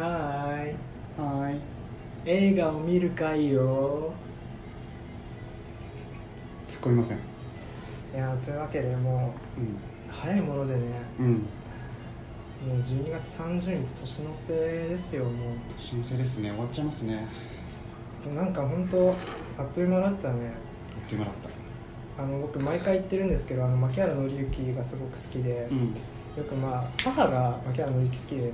はーい。はーい。映画を見る会よ。突っ込みません。いやというわけでもうん。う早いものでね。うん。もう12月30日年の瀬ですよも年の瀬ですね。終わっちゃいますね。うなんか本当あっという間だったね。あっという間だっあの僕毎回言ってるんですけどあの牧原紀之がすごく好きで、たうん。よくまあ母が牧原紀之好きでね。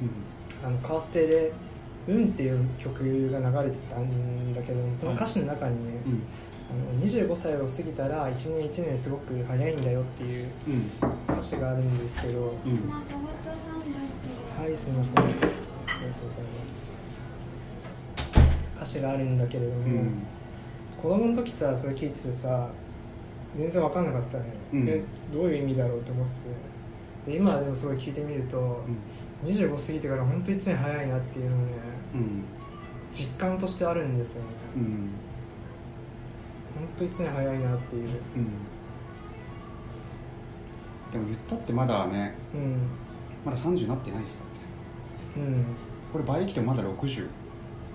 うんあのカーステで「運」っていう曲が流れてたんだけどその歌詞の中にね、うん。あの25歳を過ぎたら1年1年すごく早いんだよっていううん。歌詞があるんですけど、うん。はいすみません。ありがとうございます。歌詞があるんだけれども、うん。子供の時さそれ聞いててさ全然分かんなかったね、うん。えどういう意味だろうと思っててで今でもすごい聞いてみると、25過ぎてから本当1年早いなっていうのをねうん。実感としてあるんですよね。うん。本当1年早いなっていう。うん。でも言ったってまだねうん。まだ30なってないですからねうん。これ倍来てもまだ60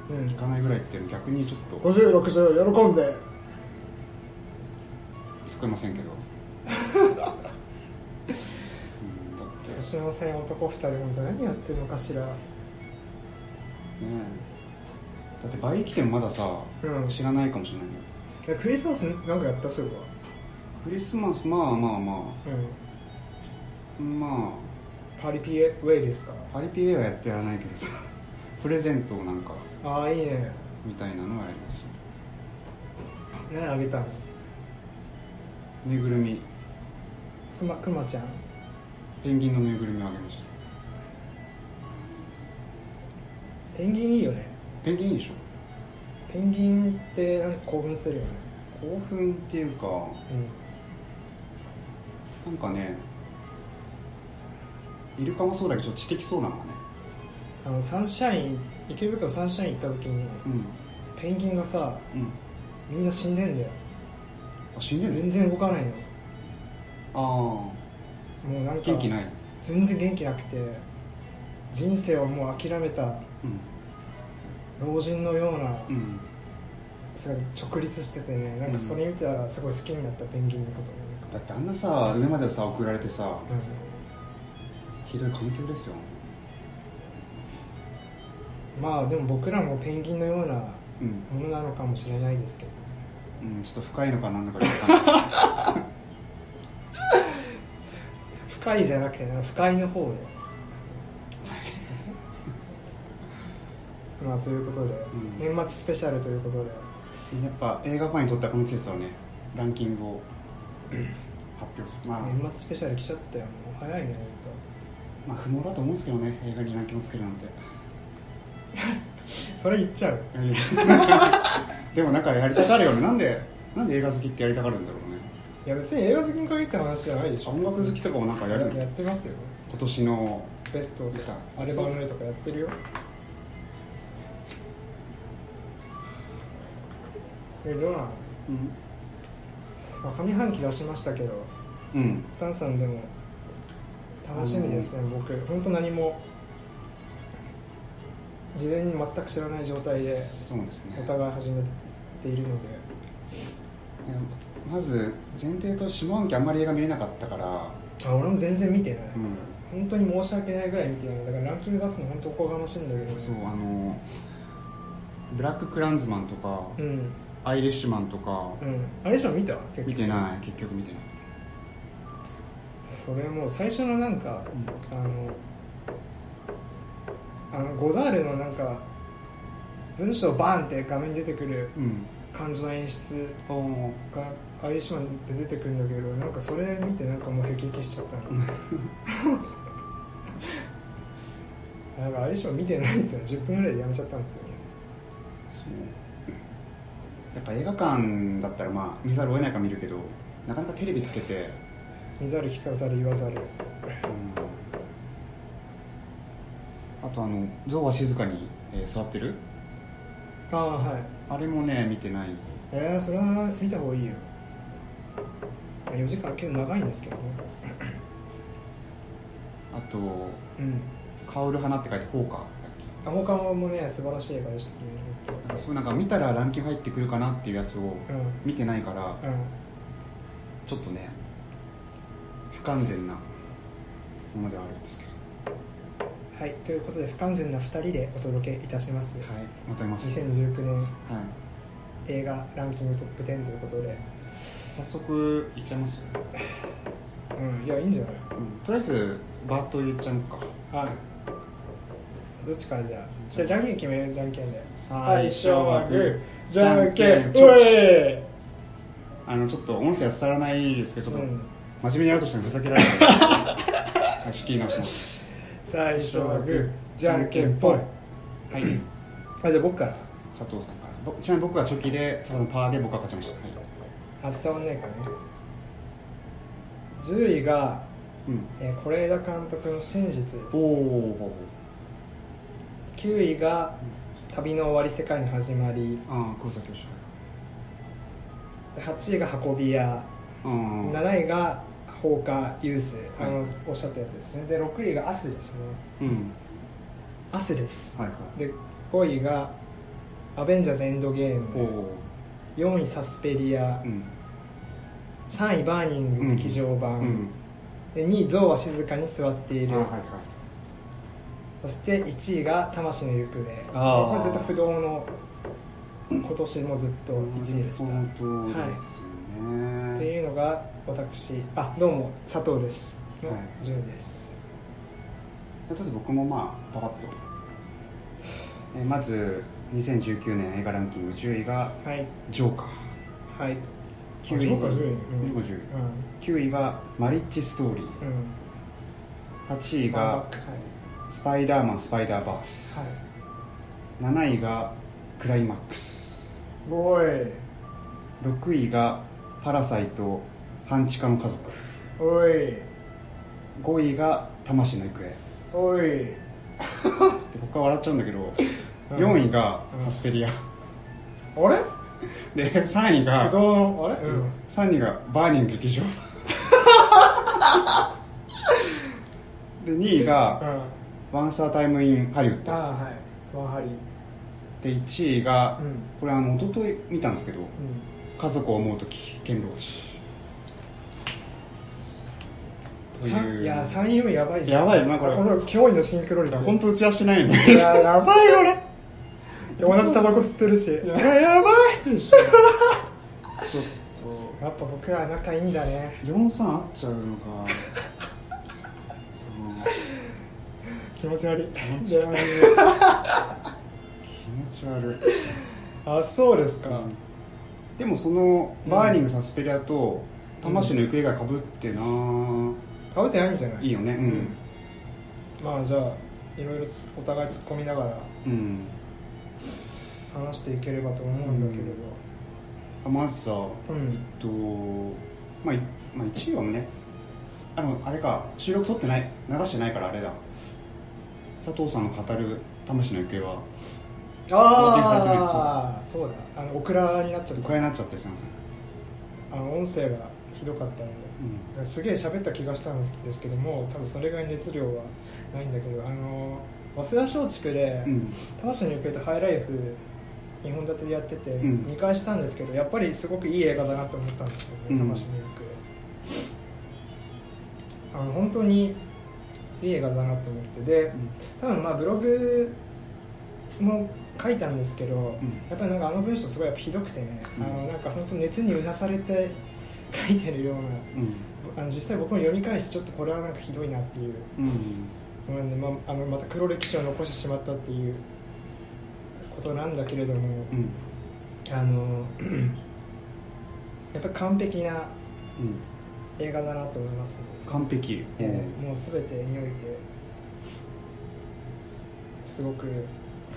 うん。いかないぐらいっていうの逆にちょっと。5060喜んで。突っ込みませんけど うんだって年の瀬男2人本当何やってるのかしら。ねえ。だって倍来てもまださ、うん。知らないかもしれないよ。えクリスマスなんかやったそういクリスマスまあまあまえばうん。あ。まパリピエウェイですか。あパリピエはやってやらないけどさ プレゼントをなんかああいいね。みたいなのはやりますよ。何あげたの？ぬいぐるみ。くまくまちゃんペンギンのぬいぐるみをあげました。ペンギンいいよね。ペンギンいいでしょ。ペンギンってなんか興奮するよね。興奮っていうかうん。なんかねイルカもそうだけどちょっと知的そうなのがね。あのサンシャイン池袋サンシャイン行った時にうん。ペンギンがさうん。みんな死んでんだよ。あ死んでる全然動かないの。あもうなんあか元気ない全然元気なくて人生をもう諦めたうん。老人のようなうん。それ直立しててねなんかそれ見たらすごい好きになったペンギンのことだってあんなさ上までさ送られてさうひどい環境ですよ。んまあでも僕らもペンギンのようなうん、ものなのかもしれないですけど。うん、ちょっと深いのかなんだかかんない 深いじゃなくてな不快の方で。まあということで、うん。年末スペシャルということで。やっぱ映画ファンにとってはこの季節はねランキングを発表する。まあ、年末スペシャル来ちゃったよ。もう早いねまあ不毛だと思うんですけどね映画にランキングつけるなんて。それ言っちゃう。でもなんかやりたがるよね。なんでなんで映画好きってやりたがるんだろう。ねいや別に映画好きに限った話じゃないでしょ。音楽好きとかもなんかやるの？やってますよ。今年のベストとかアルバムとかやってるよ。えどうなの、うん、まあ、上半期出しましたけどうん、サンさんでも楽しみですね、僕。本当何も事前に全く知らない状態でお互い始めているのでまず前提と下半期あんまり映画見れなかったから、あ俺も全然見てない、うん、本当に申し訳ないぐらい見てないだからランキング出すの本当おこがましいんだけど。ねそうあのブラック・クランズマンとか、うん。アイリッシュマンとか、うん。あれでしょ見た？結局。見てない。結局見てない。それもう最初のなんか、あのあのゴダールのなんか文章バーンって画面に出てくるうん感じの演出がアイリッシュマンで出てくるんだけどなんかそれ見てなんかもう辟易しちゃったの なんかアイリッシュマン見てないんですよ10分ぐらいでやめちゃったんですよね。そう。やっぱ映画館だったらまあ見ざるを得ないから見るけどなかなかテレビつけて、見ざる聞かざる言わざる。あとあの「象は静かに、えー座ってるああはい」あれもね見てない。えー、それは見た方がいいよ。4時間結構長いんですけどね。あとうん「香る花」って書いて「放火」あ他もね素晴らしい映画でしたけどなんかそうなんか見たらランキング入ってくるかなっていうやつをうん。見てないからうん。ちょっとね不完全なものではあるんですけどはいということで不完全な2人でお届けいたします、はいまた2019年はい。映画ランキングトップ10ということで。早速いっちゃいます うんいやいいんじゃない？うんとりあえずバーッと言っちゃうか。はい。どっちからじゃあ？じゃあ。じゃんけん決めるじゃんけんで。最初はグー。じゃんけんうえあのちょっと音声は伝わらないですけどちょっとうん。真面目にやるとしてもふざけられない はい仕切り直します最初はグーじゃんけんぽい。はい。あじゃあ僕から。佐藤さんから。僕ちなみに僕はチョキで佐藤さんパーで僕は勝ちました。はい。あ伝わんないからね。10位がうん。えー是枝監督の真実です。おお9位が旅の終わり世界の始まり。ああ黒崎教授で8位が運び屋。うん7位が放火ユースあの、はいおっしゃったやつですね。で6位がアスですね。うん。アスです。はいはい。で5位がアベンジャーズエンドゲーム。お4位サスペリア。うん。3位バーニング劇場版、うん。で2位ゾウは静かに座っている、あはいはい。そして1位が魂の行方。これずっと不動の今年もずっと1位でした、本当ですね、っていうのが私あどうも佐藤です。のはい。順位です、とりあえず僕もまあパパッと、えーまず2019年映画ランキング10位がはい「ジョーカー。はい」9位があそうか10位うん。10位9位が「マリッジストーリー。うん。うん」8位がック。はい「スパイダーマンスパイダーバース」はい。7位が「クライマックス。おい」6位が「パラサイト半地下の家族。おい」5位が「魂の行方」おい。で僕は笑っちゃうんだけど、うん。4位がうん。サスペリア、あれ？で3位が不動の？あれ？うん。3位がバーニング劇場。で2位がうん「ワンスアポンアタイムインハリウッド。ああはい。ワンハリ。ーで1位が、うん。これあの一昨日見たんですけどうん「家族を思う時剣道師」とさいう。いや3位4位やばいじゃん。やばいよなこれ。この驚異のシンクロ率。本当打ち合わせないんいでややばいよ俺。同じタバコ吸ってるし。いややばいちょっやっぱ僕ら仲いいんだね。と43合っちゃうのか。気持ち悪い。気持ちい。や 気持ち悪い。あそうですか、でもそのバーニングサスペリアと魂の行方がかぶってな、かぶってないんじゃない？いいよね。うん。まあじゃあいろいろつお互い突っ込みながらうん、話していければと思うんだけれど。あまずさうん、えっとまあ、いまあ、1位はねあのあれか収録撮ってない流してないからあれだ。佐藤さんの語る魂の行方はああそうだあのオクラになっちゃったお買いになっちゃってすいません、あの音声がひどかったのですげえ喋った気がしたんですけども多分それぐらい熱量はないんだけどあの早稲田松竹でうん。うん「魂の行方」と「ハイライフ」2本立てでやっててうん。2回したんですけどやっぱりすごくいい映画だなと思ったんですよね「うん。魂の行方」あの本当にいい映画だなと思って。で多分まあブログも書いたんですけど、ん。やっぱりなんかあの文章すごいひどくてね、うん。あのなんか本当熱にうなされて 書いてるようなうん。あの実際僕も読み返してちょっとこれはなんかひどいなっていううん。まあ、あのまた黒歴史を残してしまったっていうことなんだけれども、うん。あの やっぱり完璧なうん。映画だなと思いますね、完璧、えーもう全てにおいてすごく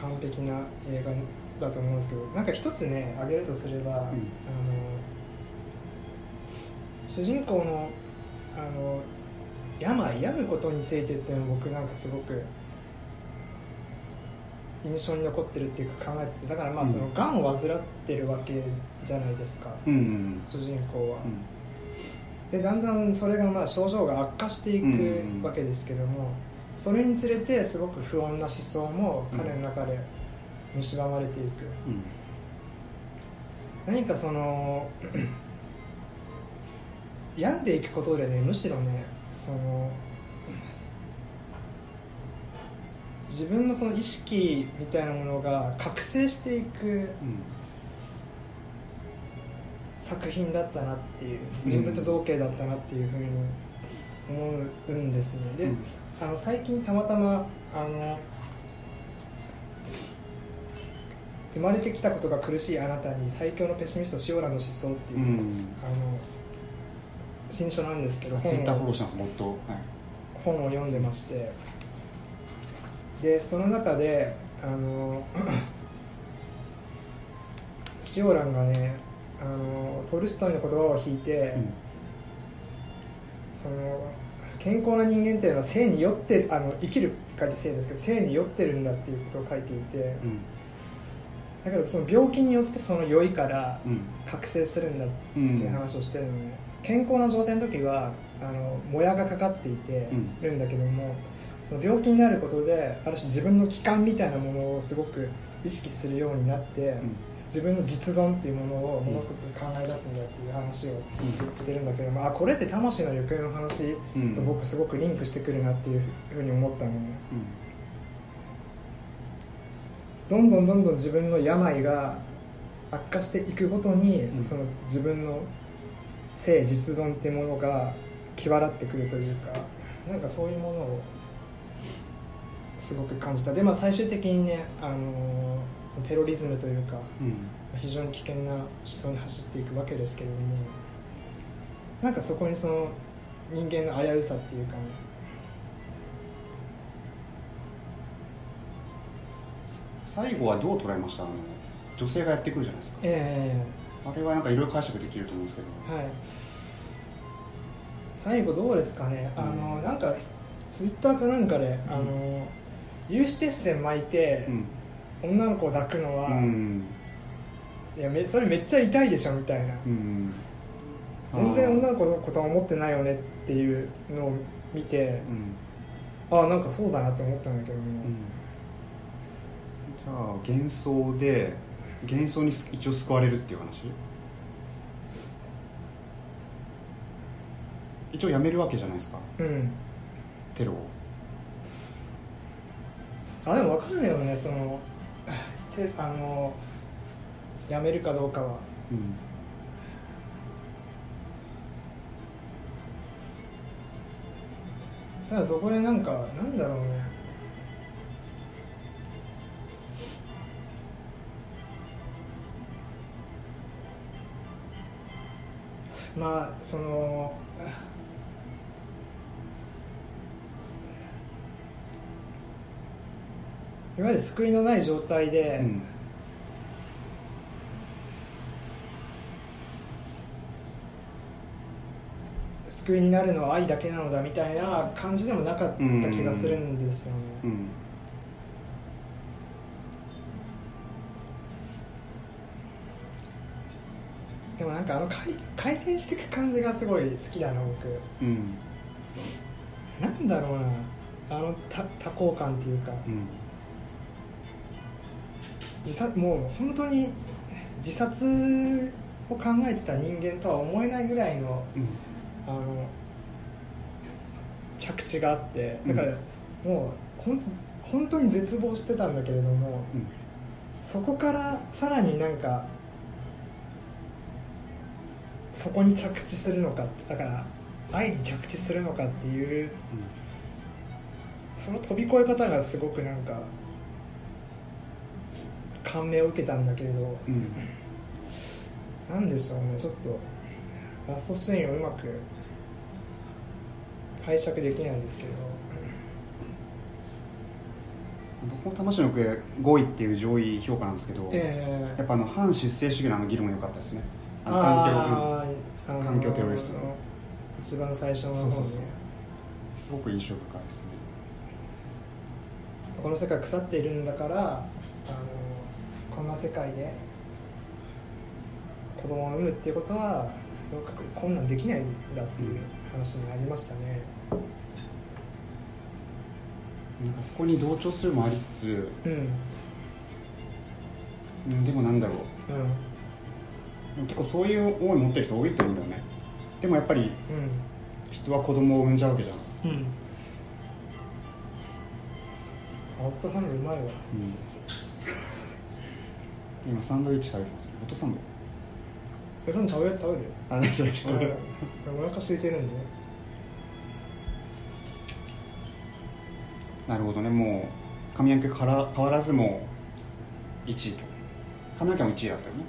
完璧な映画だと思うんですけどなんか一つね挙げるとすれば、あの主人公のあの病病むことについてっていうのは僕なんかすごく印象に残ってるっていうか考えててだからまあうん。そのがんを患ってるわけじゃないですか、うんうん主人公は。うん。でだんだんそれがまあ症状が悪化していうんくわけですけども、それにつれてすごく不穏な思想も彼の中で蝕まれていく、うん。何かその 病んでいくことでねむしろねその自分のその意識みたいなものが覚醒していくうん。作品だったなっていう人物造形だったなっていうふうに思うんですね。で、うんあの最近たまたまあの生まれてきたことが苦しいあなたに最強のペシミスト塩ラの思想っていう、うん。あの新書なんですけどツイッターフォローしすもっと、はい。本を読んでましてでその中であの 塩蘭がねあのトルストイの言葉を引いて、うん。その健康な人間っていうのは性に酔ってあの生きるって書いて性ですけど性に酔ってるんだっていうことを書いていてうん。だけどその病気によってその酔いからうん。覚醒するんだってういうん話をしてるのね、健康な状態の時はあのもやがかかっていてうんるんだけども、その病気になることである種自分の器官みたいなものをすごく意識するようになって、自分の実存っていうものをものすごく考え出すんだっていう話をしてるんだけどもあこれって魂の行方の話うんと僕すごくリンクしてくるなっていうふうに思ったのねどんどんどんどん自分の病が悪化していくごとに、うん。その自分の性実存っていうものが際立ってくるというかなんかそういうものをすごく感じた。で、まあ、最終的にね、あのーそのテロリズムというかうん。非常に危険な思想に走っていくわけですけれどもなんかそこにその人間の危うさっていうか、最後はどう捉えました？あの女性がやってくるじゃないですか。えあれはなんかいろいろ解釈できると思うんですけど。えはい。最後どうですかね、うん。あのなんかツイッターかなんかで、あの有刺鉄線巻いてうん女の子を抱くのは、うん。いやめそれめっちゃ痛いでしょみたいな。うん。全然女のの子のことは思ってないよねっていうのを見てうん。ああなんかそうだなって思ったんだけども、じゃあ幻想で幻想に一応救われるっていう話？一応やめるわけじゃないですか？うん。テロを。あでも分かんないよねそのてあのやめるかどうかは。うんただそこでなんかなんだろうね。まあそのいわゆる救いのない状態で、うん。救いになるのは愛だけなのだみたいな感じでもなかった気がするんですよね、うん。でもなんかあの回回転していく感じがすごい好きだな僕。うん。なんだろうな。あの多多幸感っていうか。うん自殺もう本当に自殺を考えてた人間とは思えないぐらいのうん。あの着地があってだからもうほん本当に絶望してたんだけれどもうん。そこからさらになんかそこに着地するのかだから愛に着地するのかっていうその飛び越え方がすごくなんか感銘を受けたんだけれどうん。うんなんでしょうねちょっと。ラストシーンをうまく解釈できないんですけど。僕も魂の行方5位っていう上位評価なんですけど、えやっぱあの反出生主義のあの議論が良かったですね。あの環あーあの環境テロリストの。一番最初の方ねそうそうそう。境すごく印象深いですね。この世界腐っているんだからあのこんな世界で子供を産むっていうことはすごく困難できないんだっていう話になりましたね。なんかそこに同調するもありつつ、うん。うん、でもなんだろう。うん。結構そういう思い持ってる人多いと思うんだよね。でもやっぱりうん。人は子供を産んじゃうわけじゃん、うん。ホットサンドうまいわ。うん、今サンドイッチ食べてますね。ホットサンド。えその食べ食べるあ大丈夫大丈お腹空いてるんで。なるほどね。もう髪の毛から変わらずもう1位と。髪の毛も1位だったよね。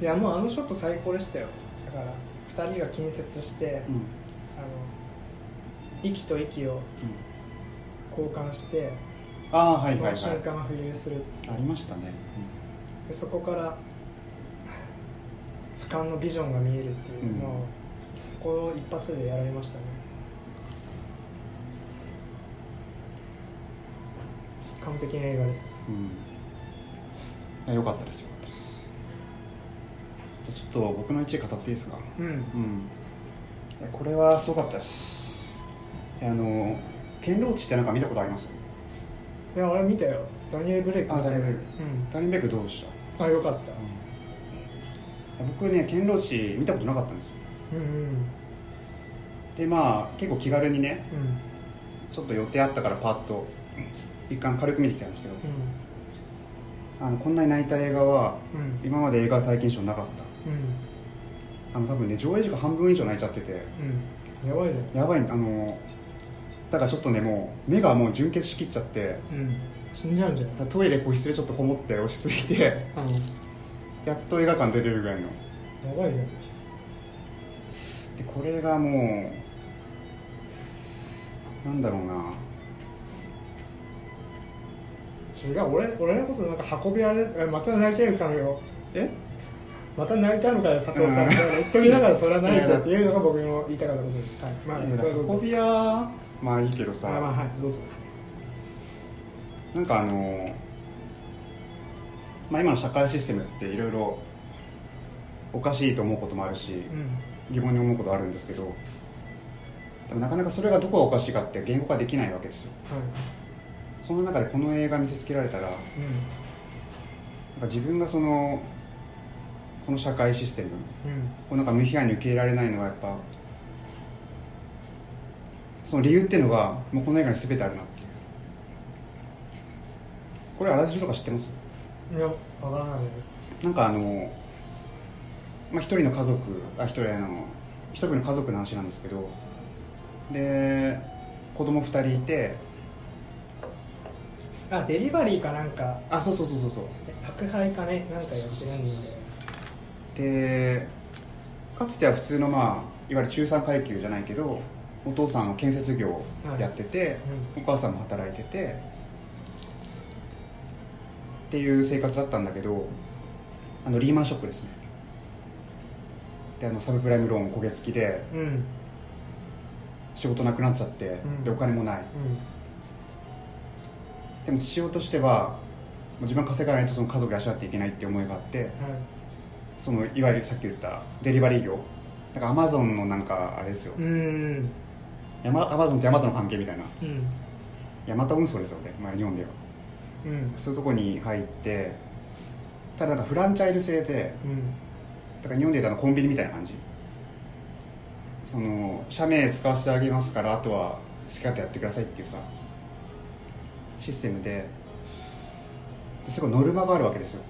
いやもうあのショット最高でしたよ。だから2人が近接して、うん、あの息と息を交換して、ああはいはいはい。その瞬間が浮遊するありましたね、でそこから俯瞰のビジョンが見えるっていう。のを、うんそこを一発でやられましたね。完璧な映画です。うん。うんいや良かったですよかったです。ちょっと僕の1位語っていいですか？うん。うん。これはすごかったです。あの堅牢地ってなんか見たことあります？いや俺見たよ。ダニエル・ブレイクあダニエルブレイク。うん。ダニベックどうでした？あよかった。僕ね堅牢地見たことなかったんですよ。うんうん。でまあ結構気軽にねうん。ちょっと予定あったからパッと 一貫軽く見てきたんですけどあのこんなに泣いた映画はうんうん。今まで映画体験賞なかった。うん。あの多分ね上映時間半分以上泣いちゃっててうん。やばいじゃん。やばいあのだからちょっとねもう目がもう純血しきっちゃってうん。死んじゃうんじゃんトイレ個室でちょっとこもって落ち着いてやっと映画館出れるぐらいの。やばいじゃん。でこれがもうなんだろうな。違う俺俺のことなんか運びあれえまた泣いてるかもよえ？また泣いたのかよ佐藤さんうん言っときながらそれはないぞっていうのが僕の言いたかったことです。はい。まあそれはどう。ぞ運び屋まあいいけどさ、あまあはいどうぞなんかあのまあ今の社会システムっていろいろおかしいと思うこともあるしうん。疑問に思うことあるんですけどでもなかなかそれがどこがおかしいかって言語化できないわけですよ。はい。その中でこの映画見せつけられたらなんか自分がそのこの社会システム。うん。なんか無批判に受け入れられないのはやっぱその理由っていうのがもうこの映画に全てあるなっていう。これあらすじとか知ってます？いやわからないなんかあの、まあ、一人の家族あ一人あの一人の家族の話なんですけどで子供二人いてあデリバリーかなんか。あそうそうそうそうそう。宅配かねなんかやってるんででかつては普通のまあいわゆる中産階級じゃないけどお父さんは建設業をやってて、お母さんも働いててっていう生活だったんだけどあのリーマンショックですね。であのサブプライムローン焦げ付きでうん。うん仕事なくなっちゃって、ん。でお金もない。でも父親としては自分が稼がないとその家族を養っていけないっていう思いがあってはいそのいわゆるさっき言ったデリバリー業。なんかアマゾンのなんかあれですよ、うん。ヤマアマゾンとヤマトの関係みたいな。うん。ヤマト運送ですよね、まあ、日本では。うん。そういうとこに入ってただなんかフランチャイズ制でうん。だから日本でいうとあのコンビニみたいな感じ。その社名使わせてあげますからあとは好き勝手やってくださいっていうさシステムで。ですごいノルマがあるわけですよ。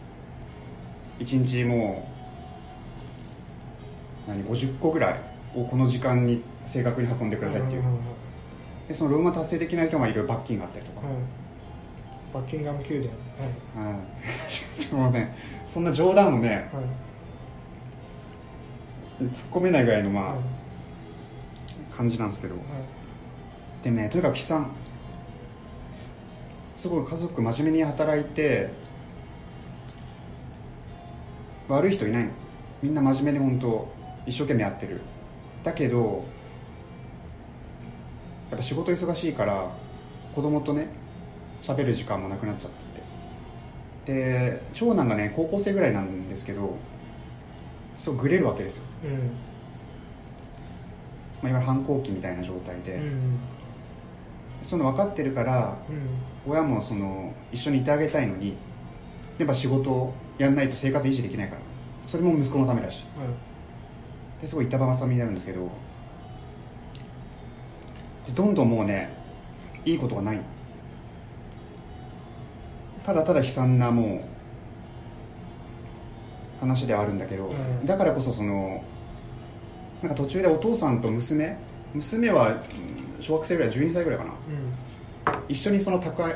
1日もう何50個ぐらいをこの時間に正確に運んでくださいっていう。でそのノルマ達成できないとまあいろいろ罰金があったりとか、はいバッキンガム宮殿はい。はい、で もねそんな冗談をねはい。突っ込めないぐらいのまはい。あ感じなんですけど。はい。でねとにかく悲惨。すごい家族真面目に働いて悪い人いない。のみんな真面目に本当一生懸命やってる。だけどやっぱ仕事忙しいから子供とね喋る時間もなくなっちゃって。てで長男がね高校生ぐらいなんですけどすごいグレるわけですよ、うん。まあ、いわゆる反抗期みたいな状態で、うんその分かってるからうん。親もその一緒にいてあげたいのにやっぱ仕事をやんないと生活維持できないから。それも息子のためだしですごい板挟みになるんですけどどんどんもうねいいことがない。ただただ悲惨なもう話ではあるんだけど、うん。だからこそそのなんか途中でお父さんと娘娘はうん小学生ぐらい12歳ぐらいかな。うん。一緒にその宅配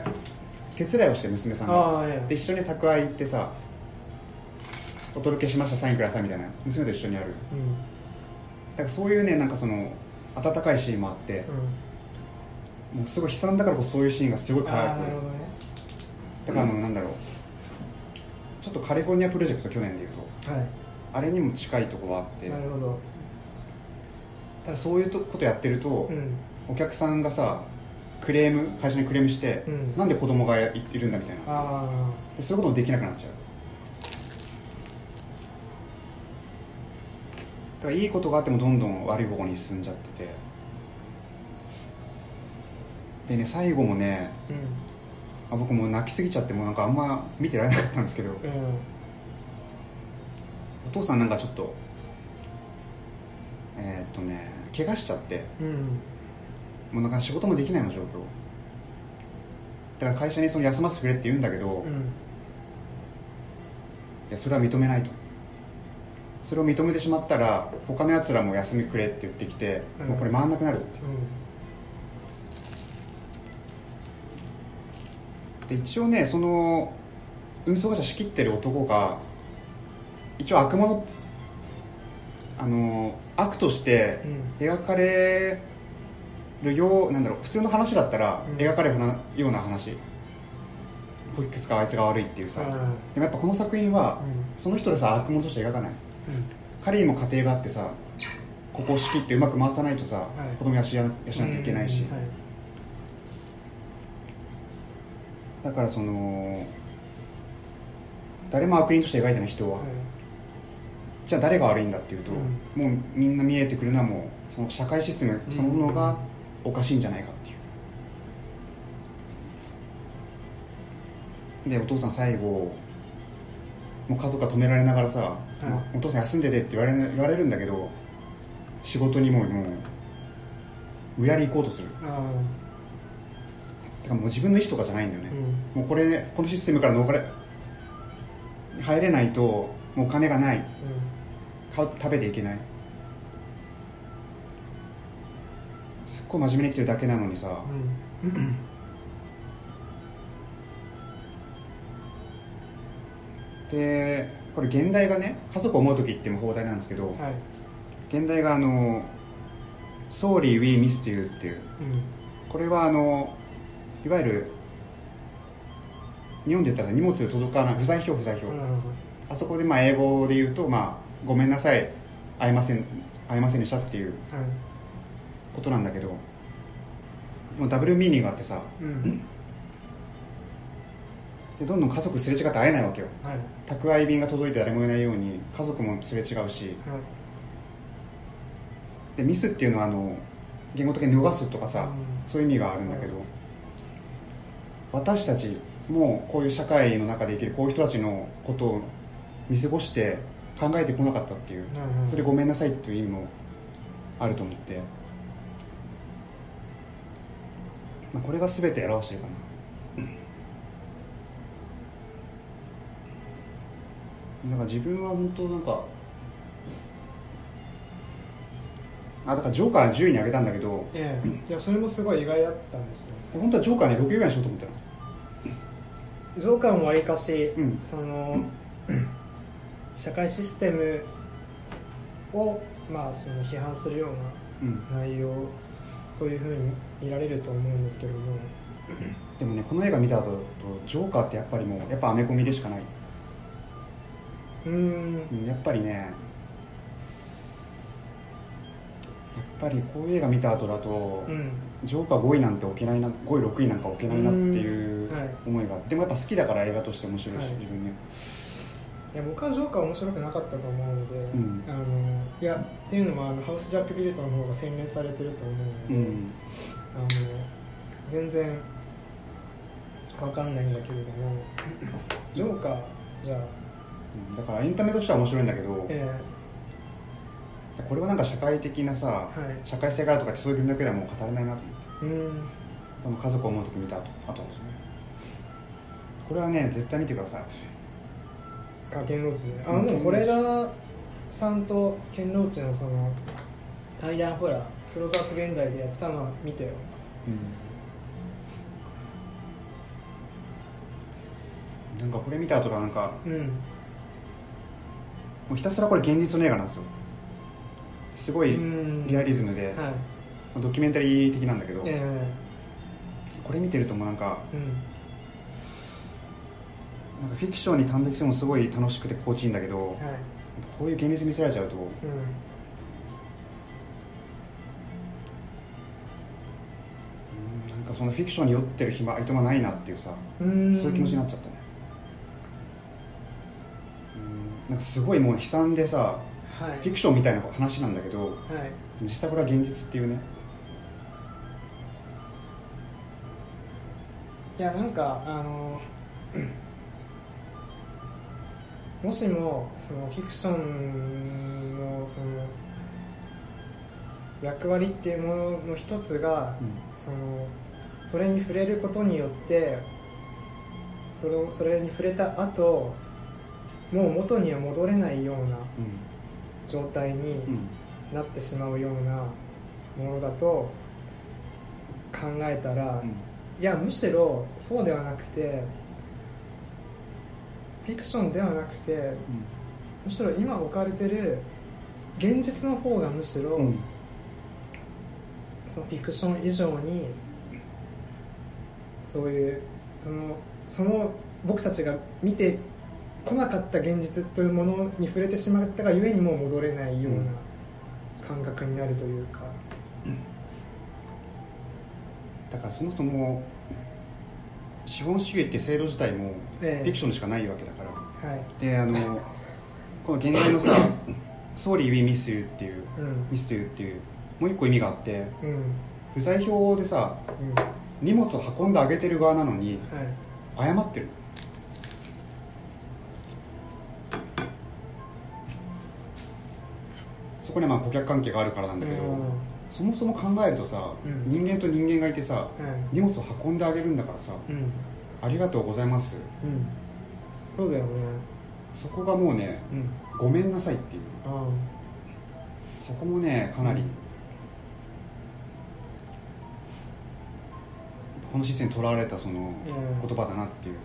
手伝いをして娘さんが。で一緒に宅配行ってさお届けしましたサインくださいみたいな。娘と一緒にやる。うんだからそういうねなんかその温かいシーンもあってうん。もうすごい悲惨だからこそそういうシーンがすごい可愛くね。だからあのなんだろう。ちょっとカリフォルニアプロジェクト去年でいうとはい。あれにも近いところがあってなるほど。ただそういうとことやってると、うん。お客さんがさクレーム会社にクレームして、うん。なんで子供がいいるんだみたいな。そういうこともできなくなっちゃうだからいいことがあってもどんどん悪い方向に進んじゃってて。でね最後もねあうん。あ僕もう泣きすぎちゃってもうなんかあんま見てられなかったんですけど。うん。お父さんなんかちょっとえーっとね怪我しちゃって。うん。もうなんか仕事もできないの状況。だから会社にその休ませてくれって言うんだけど、いうん。やそれは認めないとそれを認めてしまったら他のやつらも休みくれって言ってきて、うん。もうこれ回んなくなるって。で一応ねその運送会社仕切ってる男が一応悪者あの悪としてうん。描かれるようなんだろう普通の話だったらうん。描かれるなような話。こいつかあいつが悪いっていうさ、うん。でもやっぱこの作品はその人でさ悪者として描かない彼にも家庭があってさここを仕切ってうまく回さないとさ、はい。子供養養っていけないし、うんはい。だからその誰も悪人として描いてない人は、はい。じゃあ誰が悪いんだっていうと、もうみんな見えてくるのはもうその社会システムそのものがおかしいんじゃないかっていう。でお父さん最後もう家族が止められながらさ、い。まあお父さん休んでてって言われ言われるんだけど仕事にもうもう無理やり行こうとする。あてかもう自分の意思とかじゃないんだよね。ー、うん。もうこれこのシステムから逃れ入れないともうお金がない。買う食べていけない。すっごい真面目に生きてるだけなのにさ、うん でこれ現代がね家族を思う時って言っても放題なんですけど、はい。現代があの「Sorry we missed you」っていううん。これはあのいわゆる日本で言ったら荷物届かない不在票不在票、うんあそこでまあ英語で言うと、まあ、ごめんなさい会えません会えませんでしたっていうはい。ことなんだけどもうダブルミーニングがあってさうんでどんどん家族すれ違って会えないわけよ。はい。宅配便が届いて誰もいないように家族もすれ違うし。はい。でミスっていうのはあの言語的に逃すとかさ、うん。そういう意味があるんだけど、私たちもこういう社会の中で生きるこういう人たちのことを見過ごして考えてこなかったっていう、うんそれごめんなさいっていう意味もあると思って、まあ、これが全て表してるかなだから自分は本当なんかあだからジョーカー10位に上げたんだけどええ。いやそれもすごい意外だったんですね。本当はジョーカーね6位ぐらいにしようと思ったの。ジョーカーもわりかし、うん。その 社会システムを、まあ、その批判するよううん。な内容というふうに見られると思うんですけども。でもねこの映画見た後ジョーカーってやっぱりもうやっぱアメコミでしかない、うーん。うん、やっぱりねやっぱりこういう映画見た後だと、うん。ジョーカー5位なんて置けないな5位6位なんか置けないなっていう思いが、でもやっぱ好きだから映画として面白いし、はい。自分ねいや僕はジョーカー面白くなかったと思うので、ん。あのいやっていうのもあのハウス・ジャック・ビルトの方が洗練されてると思うので、うん。あの全然わかんないんだけれども ジョーカーじゃあうんだからエンタメとしては面白いんだけどえこれはなんか社会的なさ、はい。社会性があるとかそういう文脈ではもう語れないなと思って。えうん。この家族を思う時見た後後ですね。これはね絶対見てください。あケンローチね。あうんでも是枝さんとケンローチのその対談ほらクローズアップ現代でやってたのは見てよ。なんかこれ見た後がなんかうんもうひたすらこれ現実の映画なんですよ。すごいうん。リアリズムで、はい。まあドキュメンタリー的なんだけど、えこれ見てるともうなんかえうん。なんかフィクションに端的してもすごい楽しくて心地いいんだけど、はい。こういう現実見せられちゃうとうん。うんなんかそのフィクションに酔ってる暇いとまないなっていうさ、うん。そういう気持ちになっちゃったなんかすごいもう悲惨でさはい。フィクションみたいな話なんだけどはい。実際これは現実っていうね。いやなんかあの もしもそのフィクションのその役割っていうものの一つが、そのそれに触れることによってそれをそれに触れた後もう元には戻れないような状態になってしまうようなものだと考えたら、うん。いやむしろそうではなくてフィクションではなくてむしろ今置かれてる現実の方がむしろ、そのフィクション以上にそういうそのその僕たちが見てこなかった現実というものに触れてしまったがゆえにもう戻れないような感覚になるというか、だからそもそも資本主義って制度自体もフえ。えィクションでしかないわけだから、はい。であのこの現代のさ「Sorry we miss you」っていううん「miss you」っていうもう一個意味があってうん。うん不在票でさ荷物を運んであげてる側なのにはい。謝ってるそこにはまあ顧客関係があるからなんだけど、うん。そもそも考えるとさ、うん。人間と人間がいてさはい荷物を運んであげるんだからさうん。ありがとうございます。うん。そうだよね。そこがもうねうん。ごめんなさいっていう。あそこもねかなり、うんこのシステムにとらわれたそのうん。言葉だなっていう、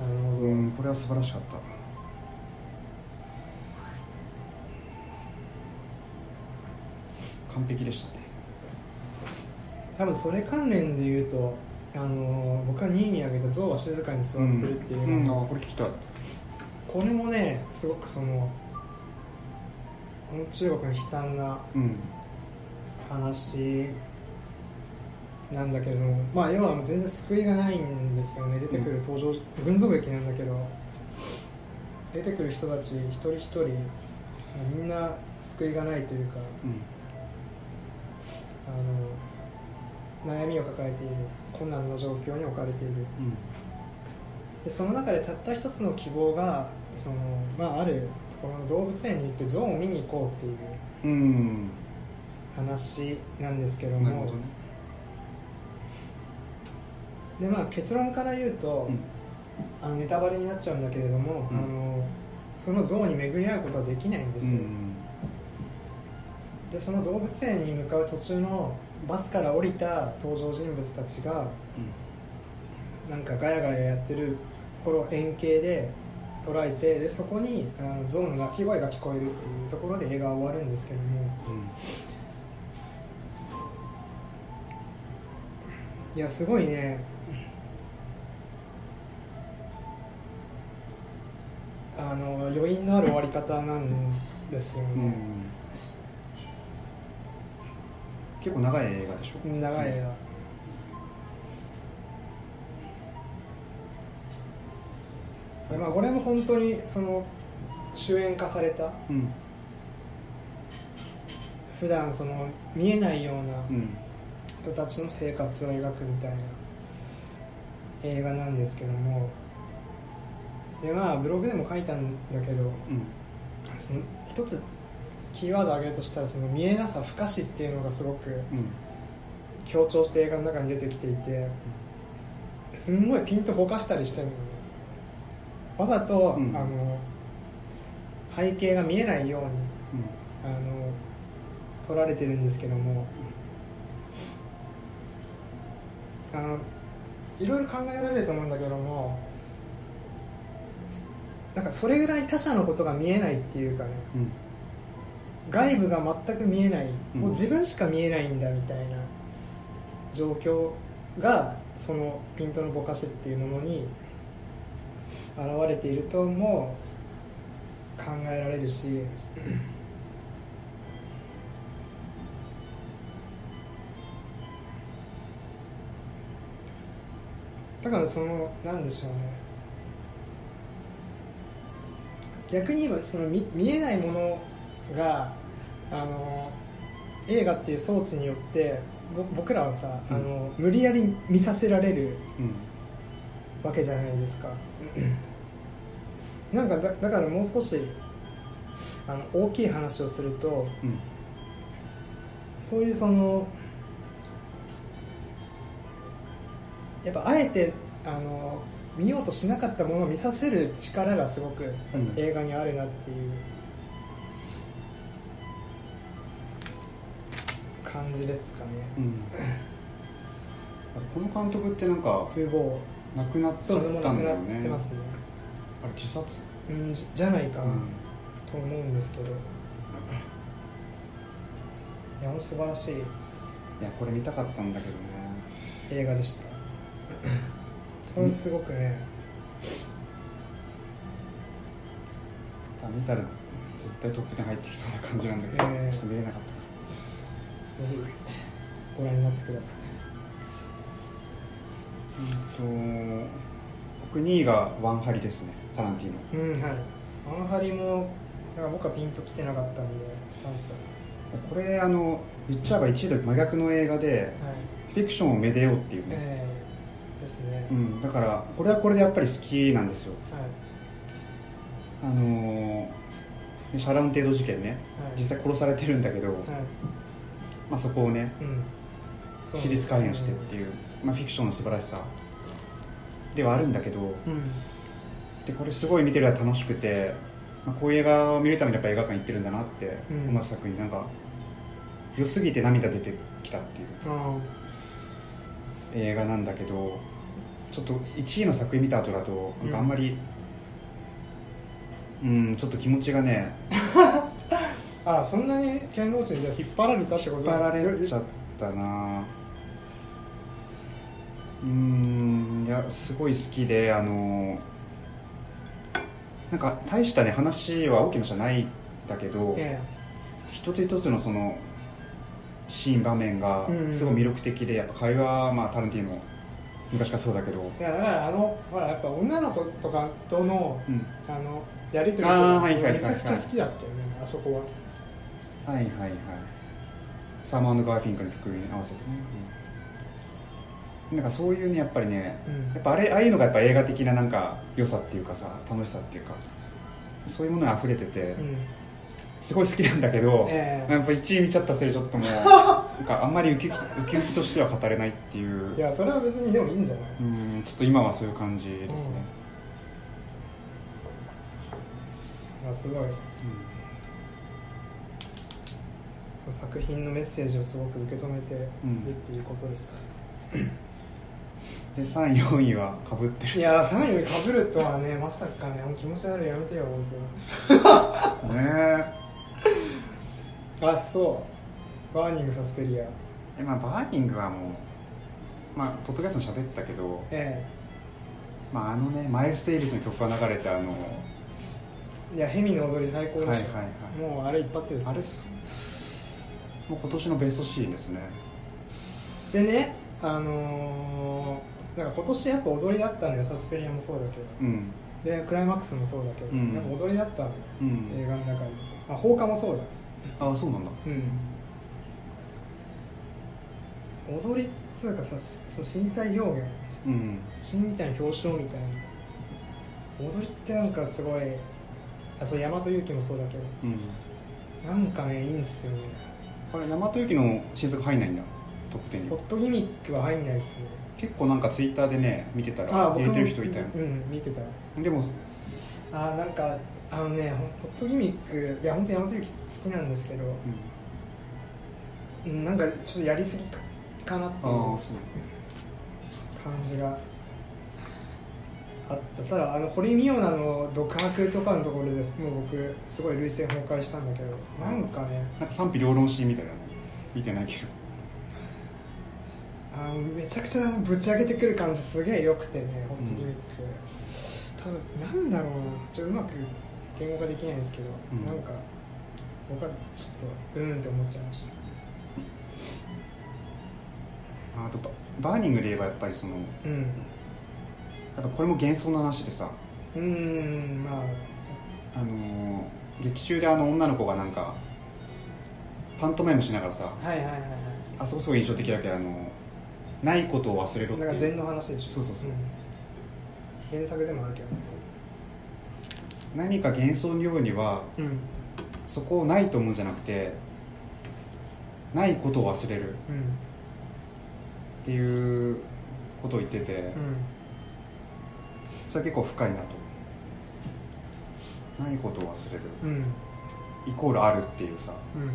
あなるほど、うんこれは素晴らしかった完璧でしたね。多分それ関連で言うとあの僕が2位に挙げた「象は静かに座ってる」っていううん、のは、あこれ聞きたい。これもねすごくそのこの中国の悲惨なうん。話なんだけれどもまあ要は全然救いがないんですよね。出てくる登場、群像劇なんだけど出てくる人たち一人一人みんな救いがないというかうんあの悩みを抱えている困難な状況に置かれている。うん。でその中でたった一つの希望がその、まあ、あるところの動物園に行って象を見に行こうっていううん。話なんですけども。なるほどね。で、まあ、結論から言うと、うん。あのネタバレになっちゃうんだけれども、うん。あのその象に巡り合うことはできないんですよ、うんでその動物園に向かう途中のバスから降りた登場人物たちがなんかガヤガヤやってるところを円形で捉えてでそこにあの象の鳴き声が聞こえるっていうところで映画は終わるんですけども。うん。いやすごいね。あの余韻のある終わり方なんですようんうん。ね、結構長い映画でしょ？長い映画。でまあこれも本当にその主演化されたうん。普段その見えないようなうん。人たちの生活を描くみたいな映画なんですけども。でまあブログでも書いたんだけどうん。その一つキーワードを挙げるとしたらその見えなさ不可視っていうのがすごくうん。強調して映画の中に出てきていてすんごいピンとぼかしたりしてるのねわざと、うん。あの背景が見えないようにうん。あの撮られてるんですけども。あのいろいろ考えられると思うんだけどもなんかそれぐらい他者のことが見えないっていうかね。うん外部が全く見えない、うん。もう自分しか見えないんだみたいな状況がそのピントのぼかしっていうものに現れているとも考えられるしだからそのなんでしょうね。逆に言えばその見見えないものがあの映画っていう装置によってぼ僕らはさ、うん。あの無理やり見させられるうん。わけじゃないですか。なんかだだからもう少しあの大きい話をするとうん。そういうそのやっぱあえてあの見ようとしなかったものを見させる力がすごくうん。映画にあるなっていう感じですかね。うん。この監督ってなんか風貌亡くなっちゃったんだよね。ね。あれ自殺？うんじじゃないかな、うん。と思うんですけど。いや本当素晴らしい。いやこれ見たかったんだけどね。映画でした。これすごくね。見たら絶対トップ10入ってきそうな感じなんだけど、ええちょっと見れなかっぜひご覧になってください。たうんと僕2位がワンハリですねタランティーノ。うんはい。アンハリもなんか僕はピンときてなかったんでスタンスはこれあの言っちゃえば1位と真逆の映画ではい。フィクションをめでようっていうね、ええですね、うん、だからこれはこれでやっぱり好きなんですよ。はい。あのーシャラウン程度事件ね、はい。実際殺されてるんだけど、はいまあ、そこをねうん。私立開演してっていう、まあ、フィクションの素晴らしさではあるんだけどうん。でこれすごい見てるのが楽しくて、まあ、こういう映画を見るためにやっぱ映画館行ってるんだなってうん。思う作品なんか良すぎて涙出てきたっていうあ映画なんだけどちょっと1位の作品見た後だとなんかあんまりうんちょっと気持ちがね ああそんなに剣道士に引っ張られたってこと？引っ張られちゃったな。うんいやすごい好きであのなんか大したね話は大きな話じゃないんだけど、え一つ一つのそのシーン場面がうんすごい魅力的でやっぱ会話はまあタランティーノ昔からそうだけど、えいやだからあのほらやっぱ女の子とかとのうん、あのやりとりとあーかはいはいはいはい。めちゃくちゃ好きだったよねあそこははいはいはい。サーマーガーフィンクの曲に合わせてね、うんなんかそういうねやっぱりねうん。やっぱあれああいうのがやっぱ映画的ななんか良さっていうかさ楽しさっていうかそういうものに溢れてて、うん。すごい好きなんだけど、ええ。やっぱ1位見ちゃったせいでちょっともう なんかあんまりウキウキウキウキとしては語れないっていう。いやそれは別にでもいいんじゃない？うんちょっと今はそういう感じですね、あすごいその作品のメッセージをすごく受け止めてるっていうことですかね、で3位4位はかぶってる。いやー3位にかぶるとはねまさかねもう気持ち悪いやめてよ本ねえ。あそう。バーニングサスペリア。えまあバーニングはもうまあポッドキャストで喋ったけど、えまあ、あのねマイルス・デイヴィスの曲が流れてあのえいやヘミの踊り最高でしょ、はいはいはい。もうあれ一発ですよ。あれっすもう今年のベストシーンですね。でねあのー、なんか今年やっぱ踊りだったのよサスペリアもそうだけど。うん。でクライマックスもそうだけど、うん。やっぱ踊りだったのようん。映画の中に、まあ、放火もそうだ。ああそうなんだ。うん。踊りっつうかそのその身体表現。うん。身体の表彰みたいな。踊りってなんかすごいあそう大和勇気もそうだけど。うん。なんかねいいんすよねこれ大和行きの雫入んないんだトップ10に。ホットギミックは入んないですね。結構なんかツイッターでね見てたら入れてる人いたよ。うん見てた。でもあーなんかあのねホホットギミックいや本当に山本由紀好きなんですけど、うん、なんかちょっとやりすぎかなっていう。感じがあった。ただあの堀美央奈の独白とかのところですもう僕すごい涙腺崩壊したんだけどなんかねなんか賛否両論シーンみたいなの見てないけど。あのめちゃくちゃぶち上げてくる感じすげえ良くてねホットギミック、多分なんだろうなちょっとうまく言語化できないんですけど、うん。なんか僕はちょっとうーんって思っちゃいました。ああとババーニングで言えばやっぱりそのうんやっぱこれも幻想の話でさ。うーんまあ。あのー劇中であの女の子がなんかパントマイムしながらさ。はいはいはいはい。あそこすごい印象的だけどあのないことを忘れろってなんか禅の話でしょ。そうそうそう。ん。原作でもあるけど。何か幻想にようにはうん。そこをないと思うんじゃなくてないことを忘れる。うん。っていうことを言ってて、うんそれは結構深いなと。ないことを忘れる。うん。イコールあるっていうさ。うん。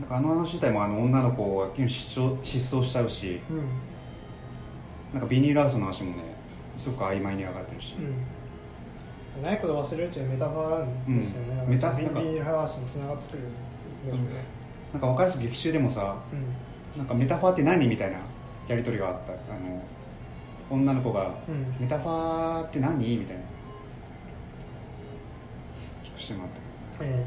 なんかあの話自体もあの女の子が失踪失踪しちゃうし。うん。なんかビニールハウスの話もねすごく曖昧に描かれてるし、うん、ないことを忘れるっていうメタファーなんですよね、うん。メタビなんかビールハウスにつながってくるんでしょうね。なんか分かりやすく劇中でもさうん。なんかメタファーって何みたいなやり取りがあった。あの女の子がうんメタファーって何？みたいな。聞かせてもらって。え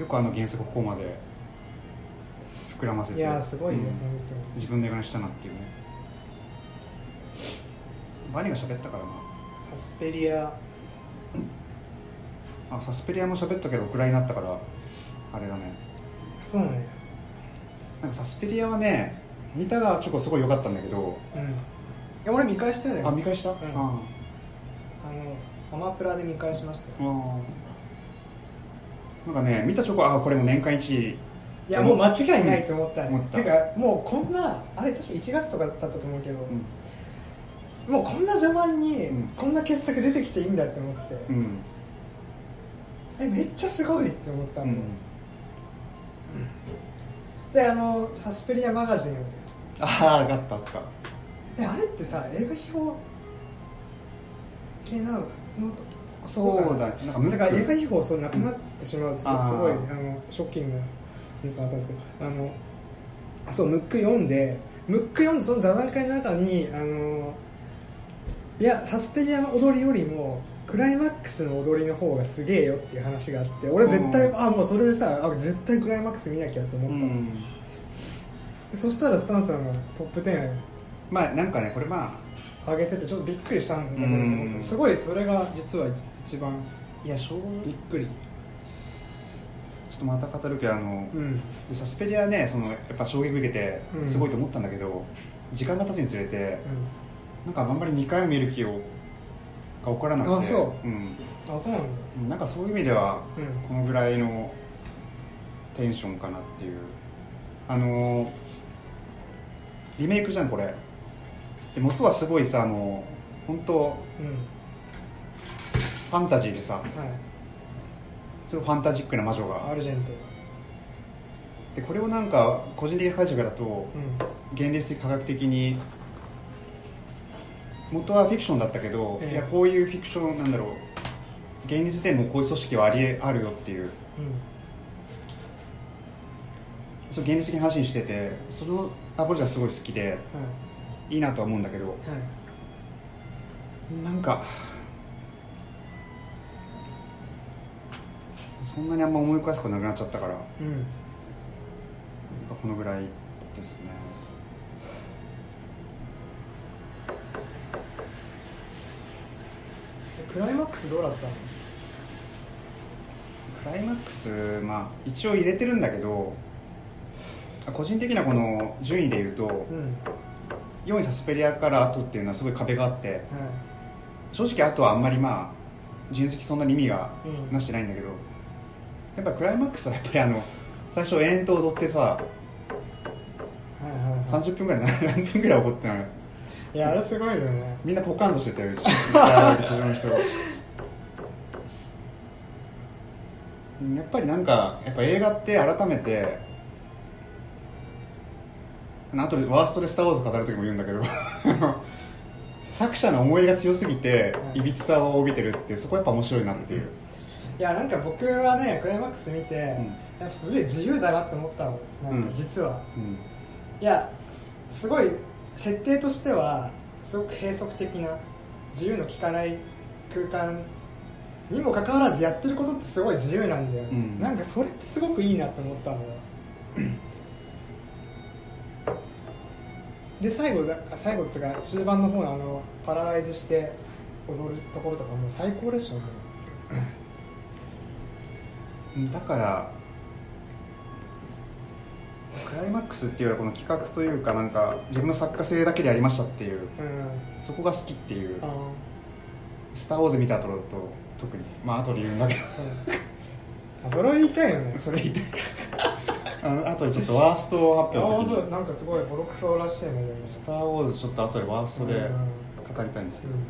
よくあの原作ここまで膨らませて。えいやーすごいよ、うん。本自分の映画にしたなっていうね。バニが喋ったからな。サスペリア。あサスペリアも喋ったけど暗いになったからあれだね。そうねなんかサスペリアはね見たがチョコすごい良かったんだけどうん。いや俺見返したよ。ねあ見返した、ん。ああ。のアマプラで見返しましたよ。あなんかね見たチョコあこれも年間1位。いやもう間違いないと思った,、思った。てかもうこんなあれ確か1月とかだったと思うけど、うん。もうこんな序盤にうん。こんな傑作出てきていいんだって思って、うん。えめっちゃすごいって思ったの、うんであのサスペリアマガジンをあああったあった。えあれってさ映画批評系なの？のそうだなんかから映画秘宝そうなくなってしまうとすごいあのショッキングなニュースがあったんですけど。あのそうムック読んでムック読んでその座談会の中にあのいやサスペリアの踊りよりもクライマックスの踊りの方がすげえよっていう話があって俺絶対、うん。あもうそれでさあ絶対クライマックス見なきゃって思うったの、ん。そしたらスタンさんがトップ10まあなんかねこれま上げててちょっとびっくりしたんだけど、うん。すごいそれが実は一番あいや正直びっくり。ちょっとまた語るけどあの、うん。でサスペリアねそのやっぱ衝撃受けてうん。すごいと思ったんだけど、時間が経つにつれてなんかあんまり2回も見る気をが起こらなくて、あそう。ん、あそうなんだ。なんかそういう意味ではうん。このぐらいのテンションかなっていう。あのーリメイクじゃんこれ。で元はすごいさもう本当うん。ファンタジーでさはい。すごいファンタジックな魔女が。アルジェント。でこれをなんか個人的な解釈だとうん。現実的科学的に元はフィクションだったけど、ええ。いやこういうフィクションなんだろう。現実でもこういう組織はありえあるよっていう。うん。そう現実的に話にしててそのアプローチがすごい好きではい。いなとは思うんだけどはい。なんかそんなにあんま思い返すことなくなっちゃったからうん。このぐらいですねクライマックスどうだったの？ククライマックス、まあ、一応入れてるんだけど個人的なこの順位でいうと、うん。4位サスペリアから後っていうのはすごい壁があっては正直あとはあんまりまあ人績そんなに意味がうん。なしてないんだけど、やっぱクライマックスはやっぱりあの最初延々と踊ってさいはいはいはい。30分ぐらい何分ぐらい怒ってたのよいやあれすごいよね。みんなポカンとしてたよ陸上の人。やっぱりなんかやっぱ映画って改めてあとでワーストで「スター・ウォーズ」語る時も言うんだけど 作者の思い入れが強すぎてうんいびつさを帯びてるってそこやっぱ面白いなっていう、いやなんか僕はねクライマックス見て、ん。やっぱすげえ自由だなって思ったの。なんかうん。実は、うん。いやすごい設定としてはすごく閉塞的な自由の利かない空間にもかかわらずやってることってすごい自由なんだよ、うん。なんかそれってすごくいいなって思ったの。よで最後だあ最後っつうか中盤の方のあのパラライズして踊るところとかもう最高でしょ。もううん。だからクライマックスっていうよりはこの企画というかなんか自分の作家性だけでやりましたっていううん。そこが好きっていうあ「スター・ウォーズ」見た後だと特にまあ後で言うんだけど。あそれを言いたいよね。それ言ってあの後でちょっとワースト発あ表の時に。そうなんかすごいボロクソらしいね「スター・ウォーズ」ちょっと後でワーストでうん。語りたいんですけど、うん。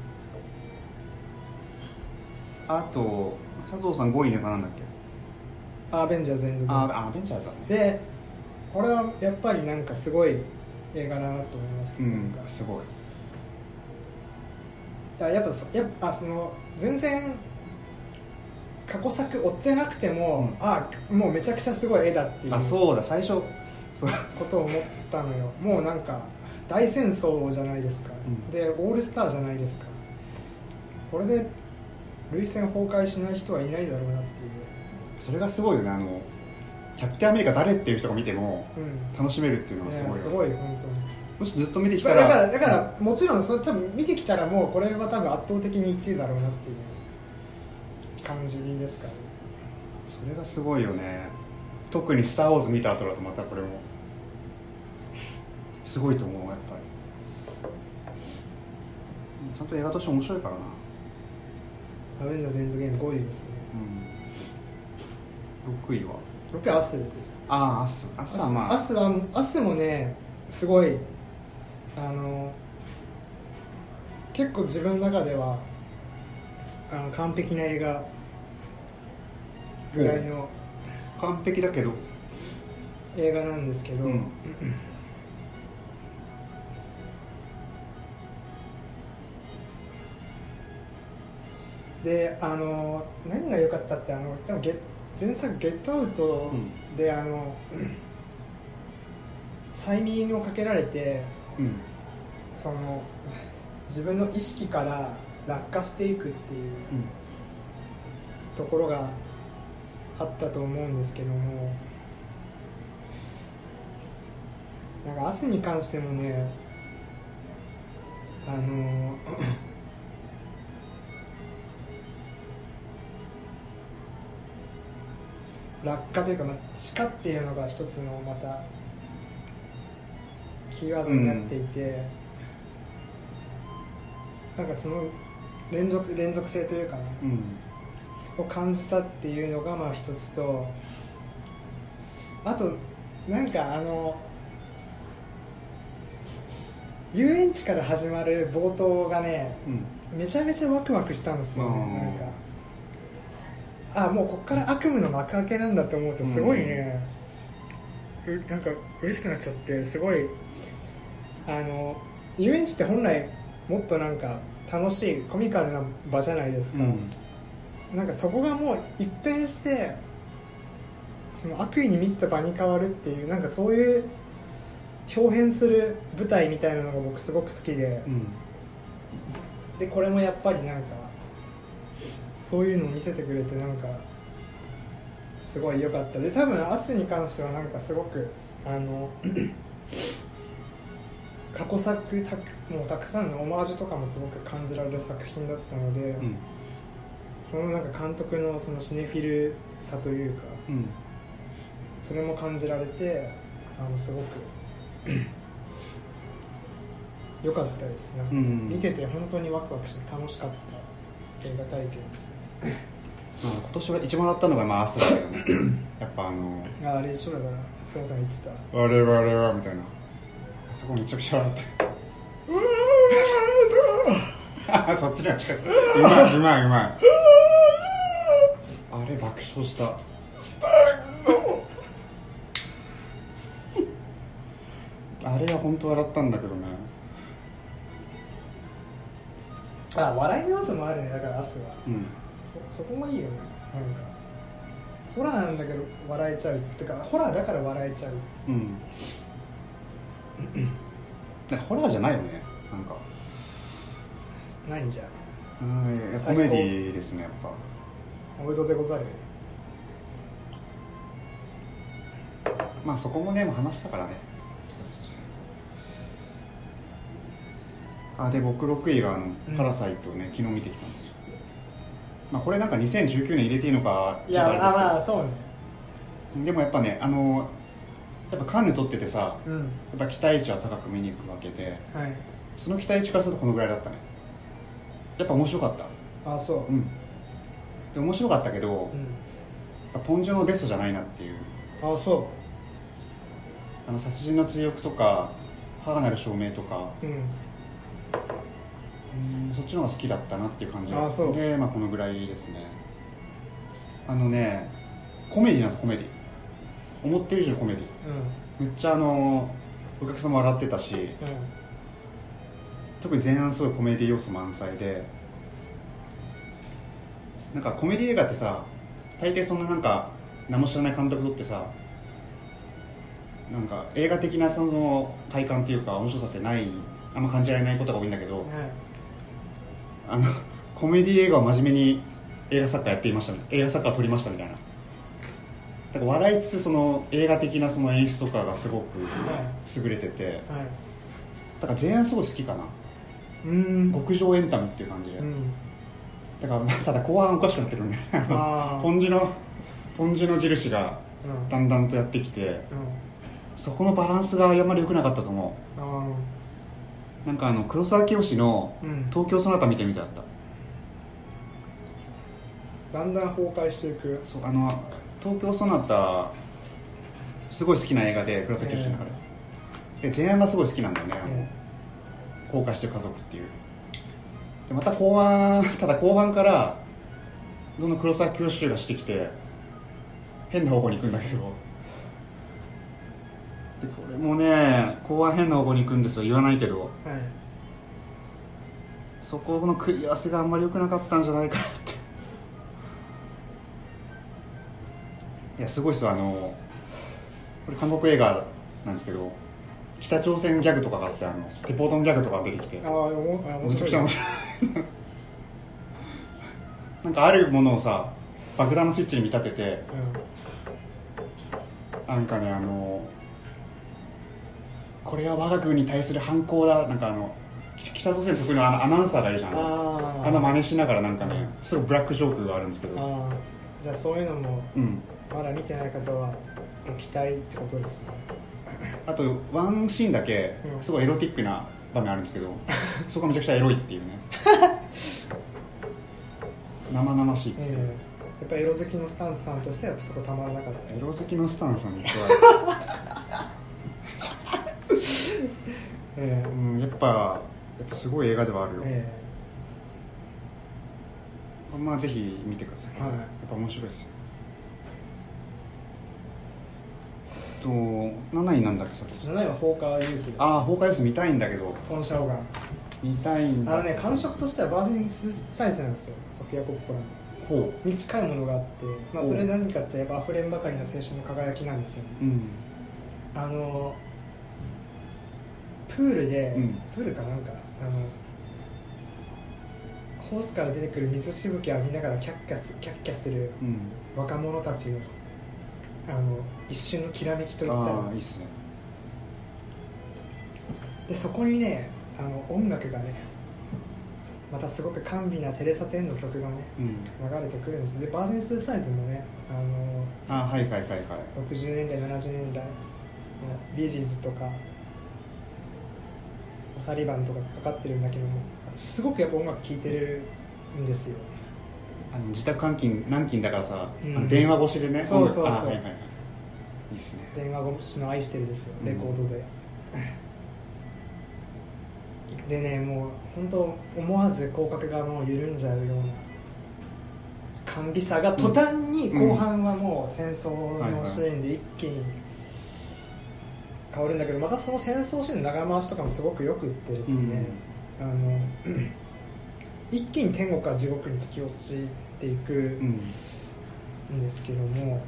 あと佐藤さん5位のなんだっけ？アベンジャーズエンドゲーム。あアベンジャーズだね。でこれはやっぱりなんかすごい映画だなと思います、うなんすごい。いややっぱそやっぱあその全然過去作追ってなくても、うん。あもうめちゃくちゃすごい絵だっていうあそうだ。最初そう。ことを思ったのよ。もうなんか大戦争じゃないですか、うん。でオールスターじゃないですか。これで涙腺崩壊しない人はいないだろうなっていう。それがすごいよねあのキャプテンアメリカ誰っていう人が見てもうん。楽しめるっていうのがすごいよ。すごい本当に。もしずっと見てきだたら。からだからもちろんそれ多分見てきたらもうこれは多分圧倒的に1位だろうなっていう感じですからね。それがすごいよね。特に「スター・ウォーズ」見た後だとまたこれも。すごいと思うやっぱり。ちゃんと映画として面白いからな。アベンジャーズエンドゲーム5位ですね。うん。6位は6位はアスです。ああアスアスはまあ。アスはアスもねすごいあの結構自分の中ではあの完璧な映画ぐらいの完璧だけど。映画なんですけど、うん。であの何が良かったってあの多分ゲ前作「ゲットアウトで」あの催眠をかけられてうん。その自分の意識から落下していくっていううん。ところがあったと思うんですけどもなんか明日に関してもねあの落下というか、まあ、地下っていうのが一つのまたキーワードになっていて、なんかその連続連続性というかねうん。を感じたっていうのがまあ一つとあとなんかあの遊園地から始まる冒頭がねうん。めちゃめちゃワクワクしたんですよねなんかあもうこっから悪夢の幕開けなんだと思うとすごいね、うなんか嬉しくなっちゃってすごいあの遊園地って本来もっとなんか楽しいコミカルな場じゃないですか、うん。なんかそこがもう一変してその悪意に満ちた場に変わるっていうなんかそういう表現する舞台みたいなのが僕すごく好きで。うん。でこれもやっぱりなんかそういうのを見せてくれてなんかすごい良かった。で多分明日に関してはなんかすごくあの 過去作たくもうたくさんのオマージュとかもすごく感じられる作品だったので、うん。そのなんか監督のそのシネフィルさというかうん。それも感じられてあのすごく 良かったですね、うん。見てて本当にワクワクして楽しかった映画体験ですね。まあ、今年は一番笑ったのがまあアスだけどね。やっぱあのああれ一緒だから菅さん言ってた。我々はみたいな。あそこめちゃくちゃ笑って。あ そっちには近い。うまいうまいうまい。あれ爆笑した。あれは本当笑ったんだけどね。あ笑いの要素もあるねだから明日は。うんそそこもいいよね。なんか。ホラーなんだけど笑えちゃう。ってかホラーだから笑えちゃう。うん。ホラーじゃないよね。なんか。ないんじゃうんコメディですねやっぱ。おめでとうでござる。まあそこもねもう話したからね。あで僕6位があのうん「パラサイトね」昨日見てきたんですよまあこれなんか2019年入れていいのかちょっとそうねあれですけど。でもやっぱねあのやっぱカンヌ撮っててさうん。やっぱ期待値は高く見に行くわけではい。その期待値からするとこのぐらいだったね。やっぱ面白かった。あそう。うん。で面白かったけど、うん。やっぱポンジュのベストじゃないなっていう。あそあの殺人の追憶とか母なる証明とかうんそっちの方が好きだったなっていう感じあそう。で、まあ、このぐらいですね。あのねコメディなんですコメディ思ってる以上にコメディうん。めっちゃあのお客様笑ってたしうん。特に前半すごいコメディ要素満載でなんかコメディ映画ってさ大抵そんななんか何も知らない監督とってさなんか映画的なその快感っていうか面白さってないあんま感じられないことが多いんだけど、はいあのコメディ映画を真面目に映画作家やっていましたね映画作家を撮りましたみたいな。だから笑いつつその映画的なその演出とかがすごく優れてて。はい。だから前半すごい好きかな。うん。極上エンタメっていう感じで、うん。だからまあただ後半おかしくなってるねあのあー。ポンジのポンジの印がうん。だんだんとやってきて。うん。そこのバランスがあまり良くなかったと思あうなんかあの黒沢清のうん。東京ソナタ見てみたかった。だんだん崩壊していく。そうあの東京ソナタすごい好きな映画で黒崎清の中で,、で前半がすごい好きなんだよねあの、え崩壊してる家族っていう。でまた後半 ただ後半からどんどん黒崎清がしてきて変な方向に行くんだけどでこれもね後半変な方向に行くんですよ。言わないけど。えはい。そこの組み合わせがあんまり良くなかったんじゃないかなって。いやすごいですよ。あのこれ韓国映画なんですけど北朝鮮ギャグとかがあってあのテポートンギャグとかが出てきて。ああ面白い面白い。なんかあるものをさ爆弾のスイッチに見立ててなんかねあのこれは我が軍に対する反抗だ。なんかあの北朝鮮得意のアナウンサーがいるじゃん。うんああんな真似しながらなんかね。すごいブラックジョークがあるんですけど。じゃあそういうのもうん。まだ見てない方はご期待ってことですね。あとワンシーンだけうん。すごいエロティックな場面あるんですけどそこがめちゃくちゃエロいっていうね。生々しいっていう、ええ。やっぱエロ好きのスタントさんとしてはやっぱそこたまらなかった。エロ好きのスタンさんに加え えうん、やっぱやっぱすごい映画ではあるよ、えまあぜひ見てください、はい。やっぱ面白いですよ。と7位なんだっけさっきえ7位はフォーカーユースです。ああ崩壊ス見たいんだけど。コンシャオガン。見たいんだ。あのね感触としてはバージンサイズなんですよ。ソフィア・コッポラの。ほに近いものがあって、まあ、おそれ何かってやっぱ溢れんばかりの青春の輝きなんですよね。ううん。あのプールで、うん。プールかなんかあのホースから出てくる水しぶきを浴びながらキャッキャすキャッキャするうん。若者たちのあの一瞬のきらめきといったあら。あいいっすね。でそこにねあの音楽がねまたすごく甘美なテレサ・テンの曲がねうん。流れてくるんですでバーゼン・スーサイズもねあのあはいはいはいはい。60年代70年代のビージーズとかオサリバンとかかかってるんだけどもすごくやっぱ音楽聴いてるんですよ。あの自宅監禁軟禁だからさ、うん。あの電話越しでね。そうそうそう。はいはいはい。いいっすね。電話越しの愛してるですようん。レコードで、でねもう本当思わず口角がもう緩んじゃうような甘美さが途端に後半はもう戦争のシーンで一気に変わるんだけどまたその戦争シーンの長回しとかもすごくよくってですね、あの 一気に天国から地獄に突き落ちていくうん。んですけども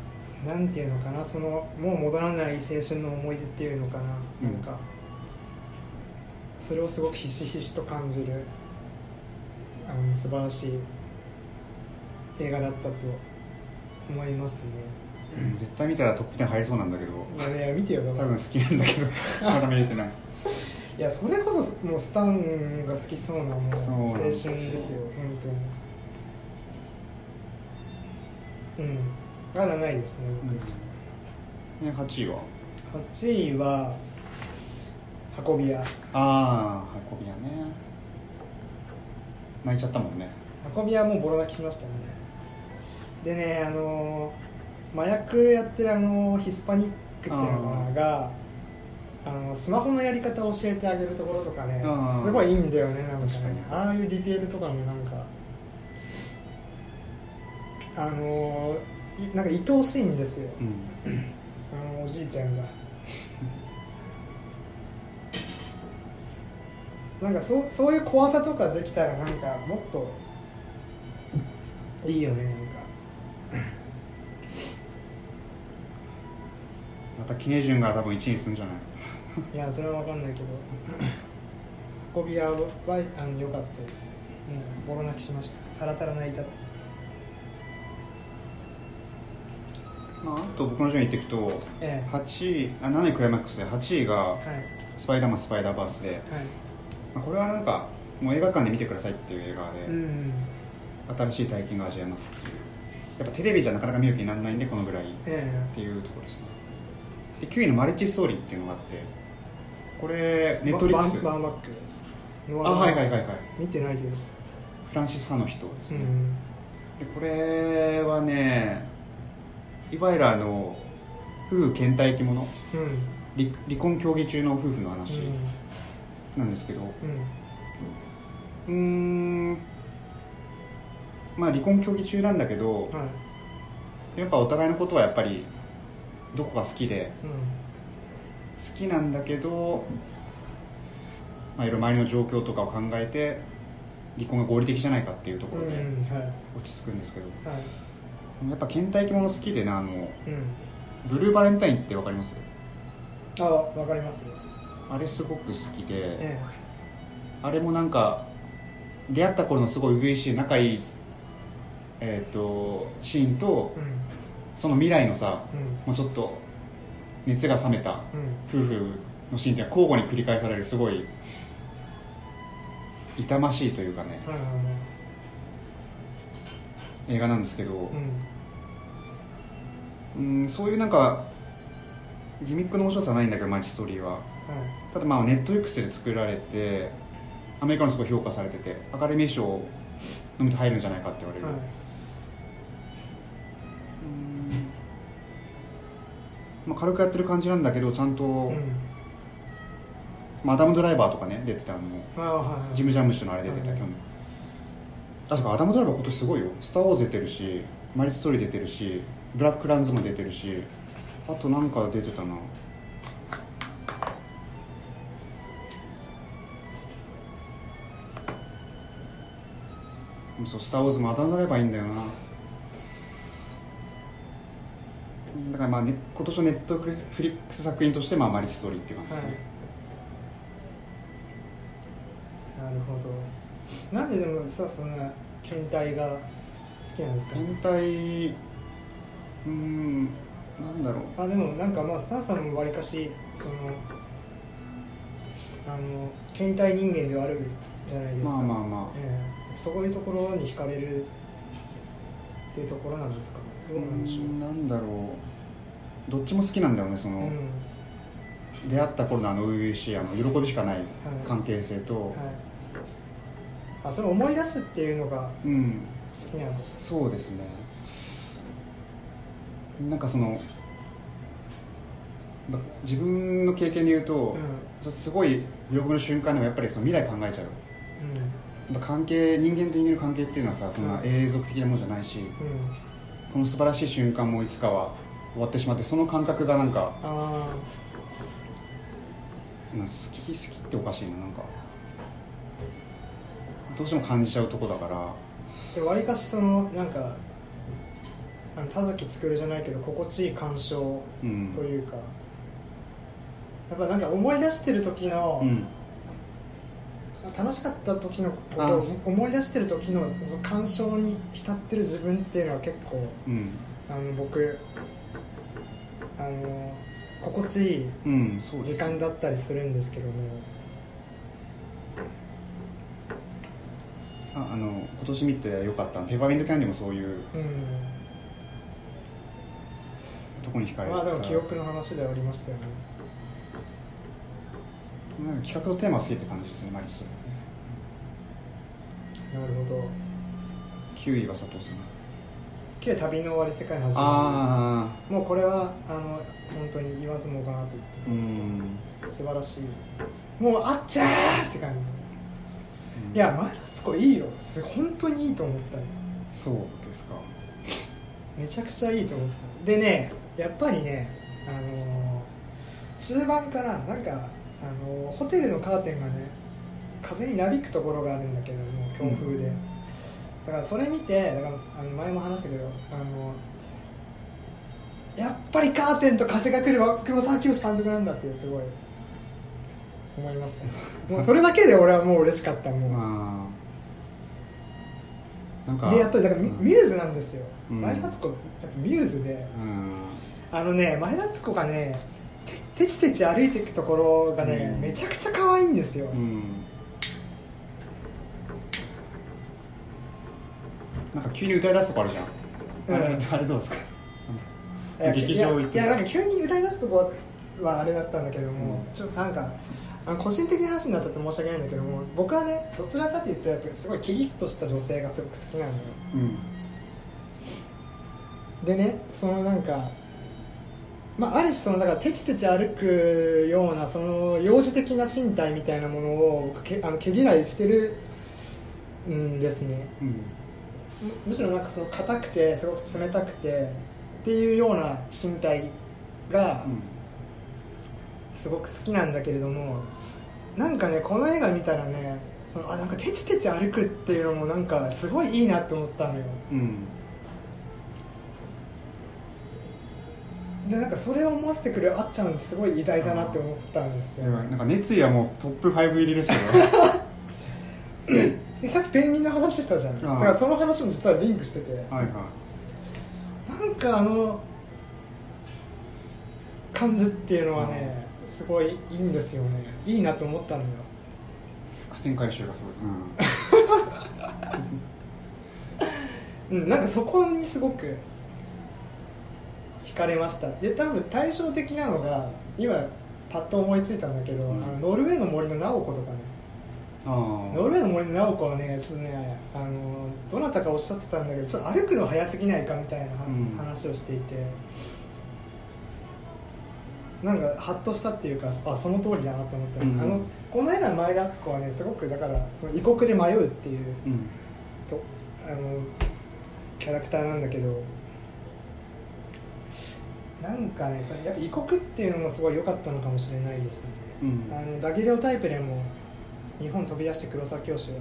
なんていうのかなそのもう戻らない青春の思い出っていうのかな、うんなんかそれをすごくひしひしと感じるあの素晴らしい映画だったと思いますねうん絶対見たらトップ10入りそうなんだけど。いや見てよ多分好きなんだけど。まだ見れてない。いやそれこそもうスタンが好きそうなもう青春ですよ本当に。うん。まだないですね僕、ね8位は？8位は運び屋。ああ運び屋ね。泣いちゃったもんね。運び屋もうボロ泣きしましたね。でねあのー麻薬やってるあのヒスパニックっていうのがあのスマホのやり方を教えてあげるところとかねすごいいいんだよねなんかああいうディテールとかもなんかあのなんか愛おしいんですよ。うん。あのおじいちゃんが。なんかそうそういう怖さとかできたらなんかもっといいよねなんかまたキネジュンが多分1位にするんじゃない？いやそれは分かんないけど。運び屋はあの良かったです。もうボロ泣きしました。タラタラ泣いたまあ、あと僕の順位言っていくとええ。8位あ7位クライマックスで8位がはい「スパイダーマンスパイダーバースで」はい。まあ、これはなんかもう映画館で見てくださいっていう映画で、うん新しい体験が味わえますっていう。やっぱテレビじゃなかなか見る気にならないんでこのぐらいっえていうところですねで9位のマルチストーリーっていうのがあってこれえネットリックスバンバンバック。ノアあはいはいはいはい。見てないけど。フランシス・ハの人ですね、うん。でこれはねいわゆるあの夫婦倦怠期ものうん。離離婚協議中の夫婦の話うん。なんですけど。うん。ん。まあ離婚協議中なんだけどはい。やっぱお互いのことはやっぱりどこが好きでうん。好きなんだけど、まあ、いろいろ周りの状況とかを考えて離婚が合理的じゃないかっていうところで落ち着くんですけど、はい。やっぱ倦怠期もの好きでねあのうん。ブルーバレンタインってわかります？あわかります。あれすごく好きで、えあれもなんか出会った頃のすごい初々しい仲いい、えー、とシーンとえうんその未来のさうん。もうちょっと熱が冷めたうん。夫婦のシーンっていうのは交互に繰り返されるすごい痛ましいというかね映画なんですけどうん。うんそういうなんかギミックの面白さはないんだけどマジストーリーは。はい。ただまあネット X で作られてアメリカのすごい評価されててアカデミー賞のみと入るんじゃないかって言われる、まあ、軽くやってる感じなんだけどちゃんと、うん。まあ、アダム・ドライバーとかね出てたあのあはいジム・ジャムッシュのあれ出てた、はい。去年。あそうかアダム・ドライバー今年すごいよ「スター・ウォーズ」出てるし「マリス・ストーリー」出てるし「ブラック・ランズ」も出てるしあとなんか出てたな。そう「スター・ウォーズ」もアダム・ドライバーいいんだよなだからまあ、ね、今年のネットフリックス作品として、まあ、マリス・ストーリーっていう感じですね、なるほど。なんででもさそんな検体が好きなんですか？変態うーんなんだろう。あでもなんかまあスタンさんもわりかしそのあの検体人間ではあるじゃないですか、まあまあまあ。ええ。そういうところに惹かれるっていうところなんですか？ねどうなんでしょう、なんだろうどっちも好きなんだよねその、うん。出会った頃のあの初々しいあの喜びしかない関係性と、はい、あそれを思い出すっていうのがうん。好きなの？そうですね。なんかそのば自分の経験で言うと、すごい喜びの瞬間でもやっぱりその未来考えちゃう。やっぱ関係人間と人間の関係っていうのはさそんな永続的なものじゃないし、うんうん。この素晴らしい瞬間もいつかは終わってしまってその感覚がなんか好き好きっておかしいななんか。どうしても感じちゃうとこだから。あでわりかしそのなんか田崎作るじゃないけど心地いい鑑賞うん。というか、やっぱなんか思い出してる時の、うん。楽しかった時のことを思い出してる時のその感傷に浸ってる自分っていうのは結構うん。あの僕あの心地いい時間だったりするんですけども。ああの今年見てよかったペーパーミントキャンディもそういううんとこに惹かれたまあでも記憶の話ではありましたよね。なんか企画とテーマが好きって感じですねマリス。なるほど。9位は佐藤さん旧旅の終わり世界の始まありもうこれはあの本当に言わずもがなと言ってあそううですけどん。素晴らしい。もうあっちゃーって感じ。いや前田敦子いいよ。す本当にいいと思ったよそうですか。めちゃくちゃいいと思ったでねやっぱりねあのー終盤からなんか、あのーホテルのカーテンがね風になびくところがあるんだけども強風で、だからそれ見てだからあの前も話したけどあのやっぱりカーテンと風が来れば黒沢清監督なんだってすごい思いましたね もうそれだけで俺はもう嬉しかったもう、まあなんかでやっぱりだからミうん。ミューズなんですよ、うん。前田敦子やっぱミューズでうん。あのね前田敦子がねててちてち歩いていくところがね、うん。めちゃくちゃ可愛いんですよ、うんなんか急に歌い出すとこあるじゃん、あれうん。あれどうですか？劇場行っていやなんか急に歌い出すとこはあれだったんだけども、うん。ちょっとなんかあの個人的な話になっちゃって申し訳ないんだけども僕はねどちらかというとやっぱりすごいキリッとした女性がすごく好きなのよ。うん。でねそのなんかまあ、ある種そのだからテチテチ歩くようなその幼児的な身体みたいなものを僕けあの毛嫌いしてるんですね。うんむむしろなんかその硬くてすごく冷たくてっていうような身体がすごく好きなんだけれどもなんかねこの映画見たらねそのあなんかテチテチ歩くっていうのもなんかすごいいいなって思ったのよ。うん。うんでなんかそれを思わせてくれるあっちゃんってすごい偉大だなって思ったんですよ。なんか熱意はもうトップ5入りですけでさっきペンギンの話したじゃん。だからその話も実はリンクしてて。どはいはい。なんかあの感じっていうのはねすごいいいんですよね。いいなと思ったのよ。伏線回収がすごい、うん。なんかそこにすごく惹かれました。で多分対照的なのが今パッと思いついたんだけど、うん。あのノルウェーの森の直子とかねノルウェーの森の直子はねちょっとねあのどなたかおっしゃってたんだけどちょっと歩くの早すぎないかみたいなうん。話をしていて、なんかハッとしたっていうかあその通りだなと思った、うん。あのこの映画の前田敦子はねすごくだからその異国で迷うっていううん。とあのキャラクターなんだけどなんかねそれやっぱ異国っていうのもすごい良かったのかもしれないですね、うん。あのダギレオタイプでも日本飛び出して黒沢教師は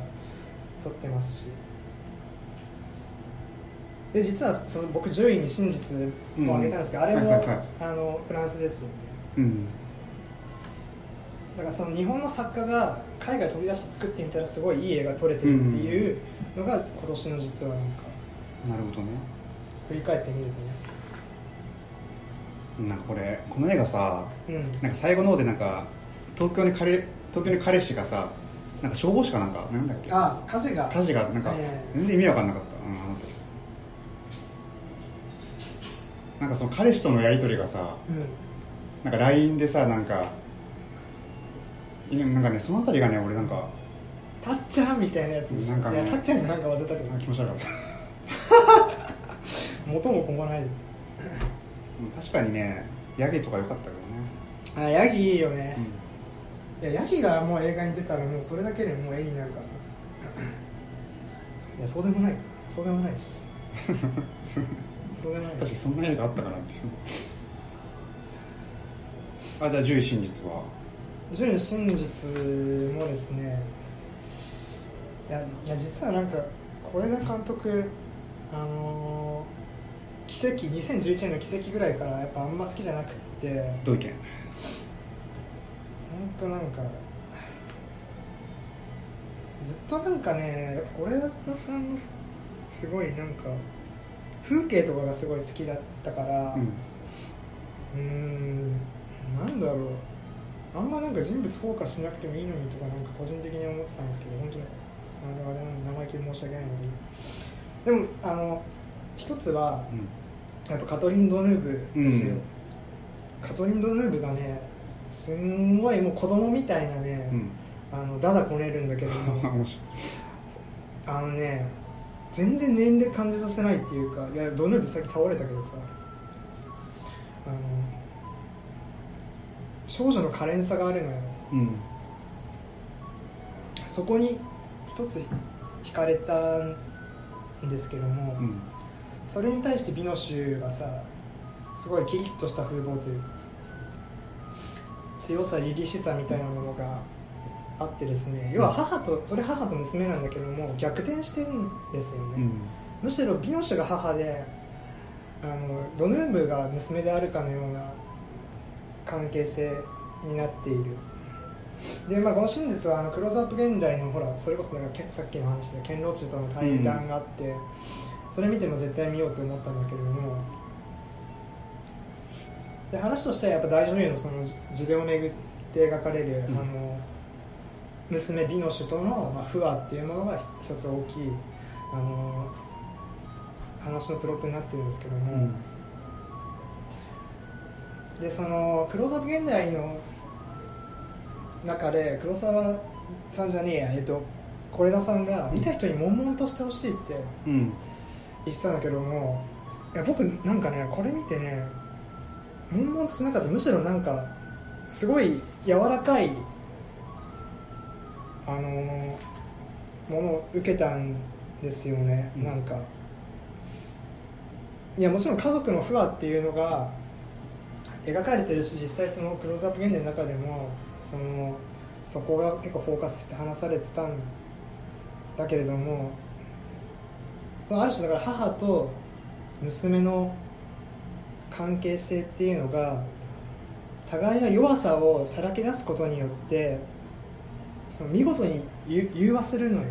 撮ってますし。で実はその僕10位に真実も挙げたんですけど、うん。あれも、はいはいはい。あのフランスですよね。うん。だからその日本の作家が海外飛び出して作ってみたらすごいいい映画撮れてるっていうのが今年の実はなんかなるほどね。振り返ってみるとね。なんかこれこの映画さうん。なんか最後の方でなんか東京に彼東京に彼氏がさなんか消防士かなんかなんだっけ？あ火事が。火事がなんかええ。全然意味わかんなかった、うん、あの時。なんかその彼氏とのやり取りがさうん。なんか LINE でさなんかなんかねそのあたりがね俺なんかたっちゃんみたいなやつ。なんかねたっちゃんになんか忘れたけどあ気持ち悪かった。元も子もないうん確かにねヤギとか良かったけどね、あヤギいいよね。う、んいやヤギがもう映画に出たらもうそれだけでもう絵になるから。いやそうでもない。そうでもないです。そうでもないです。確かにそんな映画あったかなっていう。あじゃあ獣医真実は？純真実もですねいやいや実はなんか是枝監督あのー奇跡2011年の奇跡ぐらいからやっぱあんま好きじゃなくって。どういう意見？本当なんかずっとなんかね是枝さんのすごいなんか風景とかがすごい好きだったからうん。うーんなんだろう。あんまなんか人物フォーカスしなくてもいいのにとかなんか個人的に思ってたんですけど本当に。あれあれ生意気で申し訳ないのにでもあの一つはうん。やっぱカトリン・ドヌーブですよ、うん。カトリン・ドヌーブがねすんごいもう子供みたいなね、うん。あのダダこねるんだけど あのね全然年齢感じさせないっていうかいやドヌーブさっき倒れたけどさ。あの少女の可憐さがあるのよ。うん。そこに一つ惹かれたんですけども、うん。それに対してビノシュがさすごいキリッとした風貌というか強さ凛々しさみたいなものがあってですね要は母とそれ母と娘なんだけども逆転してるんですよね、うん。むしろビノシュが母であのドヌーブが娘であるかのような関係性になっている。で、まあ、この真実はあのクローズアップ現代のほらそれこそなんかけさっきの話でケンロッチとの対談があって、それ見ても絶対見ようと思ったんだけれどもで話としてはやっぱ大女優のその自伝をめぐって描かれる、うん。あの娘ビノシュとの、まあ、不和っていうものが一つ大きいあの話のプロットになってるんですけども、でそのクローズアップ現代の中で黒沢さんじゃねえやえっと是枝さんが見た人に悶々としてほしいってうん。言ってたんだけどもいや僕なんかねこれ見てね悶々としなかった。むしろなんかすごい柔らかいあのものを受けたんですよね、うん。なんか。いやもちろん家族の不和っていうのが描かれてるし実際そのクローズアップ現代の中でもそのそこが結構フォーカスして話されてたんだけれどもそのある種だから母と娘の関係性っていうのが互いの弱さをさらけ出すことによってその見事に融融和するのよ。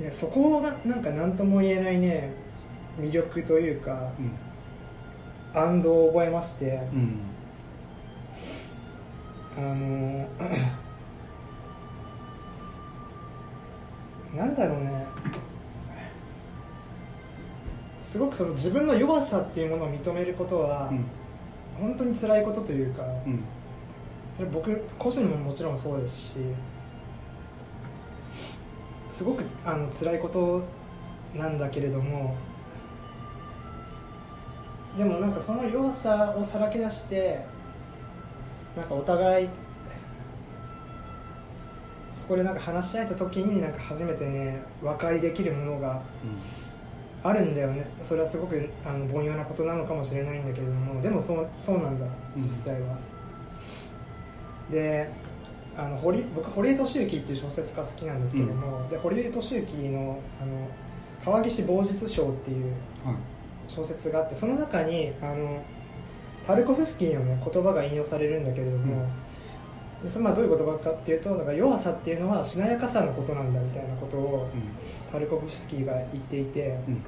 うん。そこがなんか何とも言えないね魅力というかうん安堵を覚えましてうん。あのなんだろうねすごくその自分の弱さっていうものを認めることはうん。本当に辛いことというか、うん。僕個人ももちろんそうですしすごくあの辛いことなんだけれどもでもなんかその弱さをさらけ出してなんかお互いそこでなんか話し合えた時になんか初めてね和解できるものがあるんだよね。それはすごくあの凡庸なことなのかもしれないんだけれどもでもそうそうなんだうん。実際は、であの堀僕堀江敏行っていう小説家好きなんですけども、で堀江敏行のあの「川岸傍日賞」っていうはい。小説があってその中にあのタルコフスキーの、ね、言葉が引用されるんだけれども、でそれまあどういう言葉かっていうとだから弱さっていうのはしなやかさのことなんだみたいなことをタルコフスキーが言っていて。うん。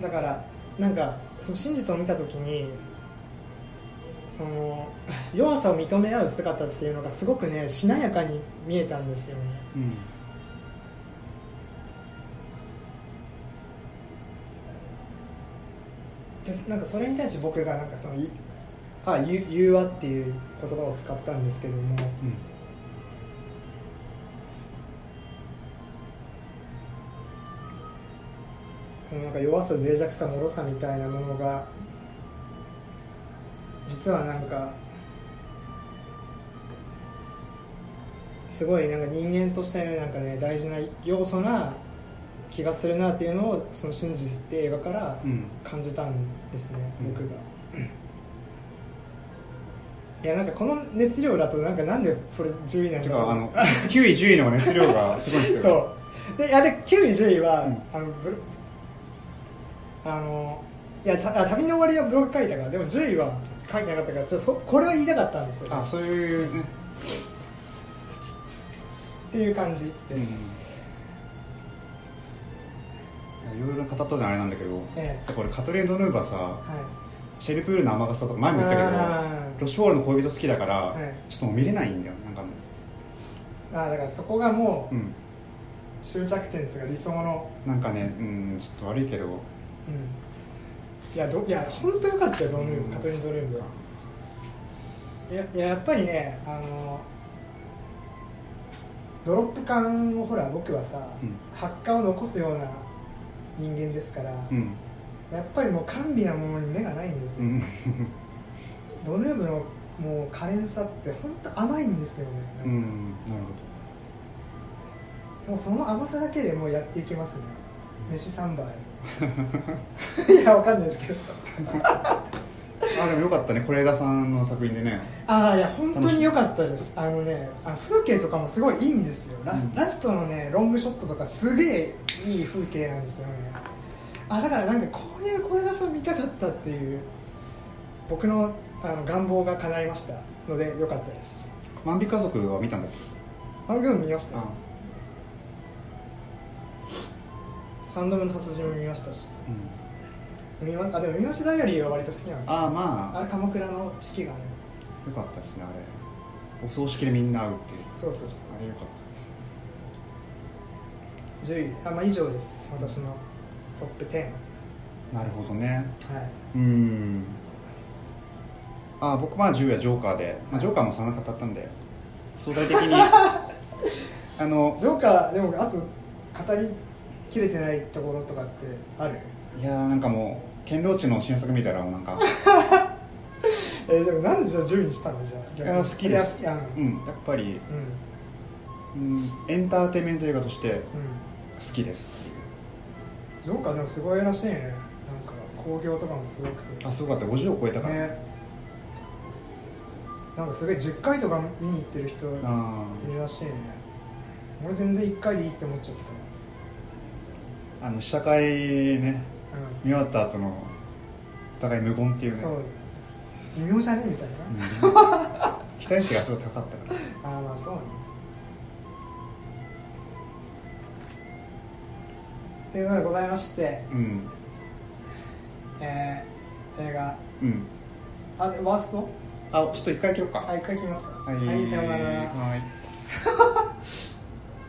だからなんかその真実を見た時にその弱さを認め合う姿っていうのがすごくねしなやかに見えたんですよね。うん。でなんかそれに対して僕がなんかそのいあゆ融和っていう言葉を使ったんですけどもうんそのなんか弱さ脆弱さ脆さみたいなものが実はなんかすごいなんか人間としてなんかね大事な要素な気がするなっていうのをその真実って映画から感じたんですね、うん僕が。いやなんかこの熱量だとなんかなんでそれ10位なんだろう。あの9位10位の熱量がすごいんですけどそう。でいやで9位10位は、うん。あのあのいやたあ旅の終わりはブログ書いたからでも10位は書いてなかったからちょっとそこれは言いたかったんですよ、あそういうね。っていう感じです、いろいろ語ったのあれなんだけどえこれカトリーヌ・ドヌーバーさえはシェルプールの雨傘とか前も言ったけどロシュフォールの恋人好きだから、はい。ちょっともう見れないんだよなんかもいあだからそこがもう、う、うん。終着点っていうか理想の。なんかねうんちょっと悪いけど。うん。いやどいや本当よかったよドヌーうん。ブカトリン・ドヌーブはいやいややっぱりねあのドロップ感をほら僕はさ、うん。発火を残すような人間ですから、うん。やっぱりもう甘美なものに目がないんですよ、うん。ドヌーブのもう可憐さって本当甘いんですよね、うんなるもうその甘さだけでもうやっていきますね。うん。飯3杯。いやわかんないですけど。ほどあでもよかったね。是枝さんの作品でね。ああいや本当に良かったです。あのねあ風景とかもすごいいいんですよ。ラス,、うん。ラストのねロングショットとかすげえいい風景なんですよねあだからなんかこういうこれがそう見たかったっていう僕のあの願望が叶いました。ので良かったです。万引き家族は見たんだっけ？半分見ました。よあ三度目の達人も見ましたし。うん。見まあでも「見ましダイアリー」は割と好きなんですよ。ああまあ。あれ鎌倉の四季がねよかったですねあれ。お葬式でみんな会うって。いうそうそうそう。あれよかっ10位あ、まあ、以上です。私のトップ10たなるほどね。はい。うん。あ僕まあ10位はジョーカーで、まあ、ジョーカーもそんな語ったんで。相対的に。あのジョーカーでもあと語りきれてないところとかってある？いやーなんかもう堅牢地の新作見たらもうなんか。えーでもなんでじゃあ10位にしたのじゃあいや好きです。うんやっぱり、うん。うんうん、エンターテインメント映画としてうん。好きです。うジョーカーでもすごいらしいね。なんか興行とかもすごくて。あすごかった。50を超えたから、ね。なんかすごい10回とか見に行ってる人いあるらしいね。俺全然1回でいいって思っちゃってーあの試写会ねた見終わった後のお互い無言っていうね。うんそう。微妙じゃね？みたいな、うん。期待値がすごい高かったから。ああまあそうねっていうのがございまして、うん。えー、映画。うん。あでワースト？あちょっと一回切ろうか。あ一回切りますか。はい。はいさようなら。はい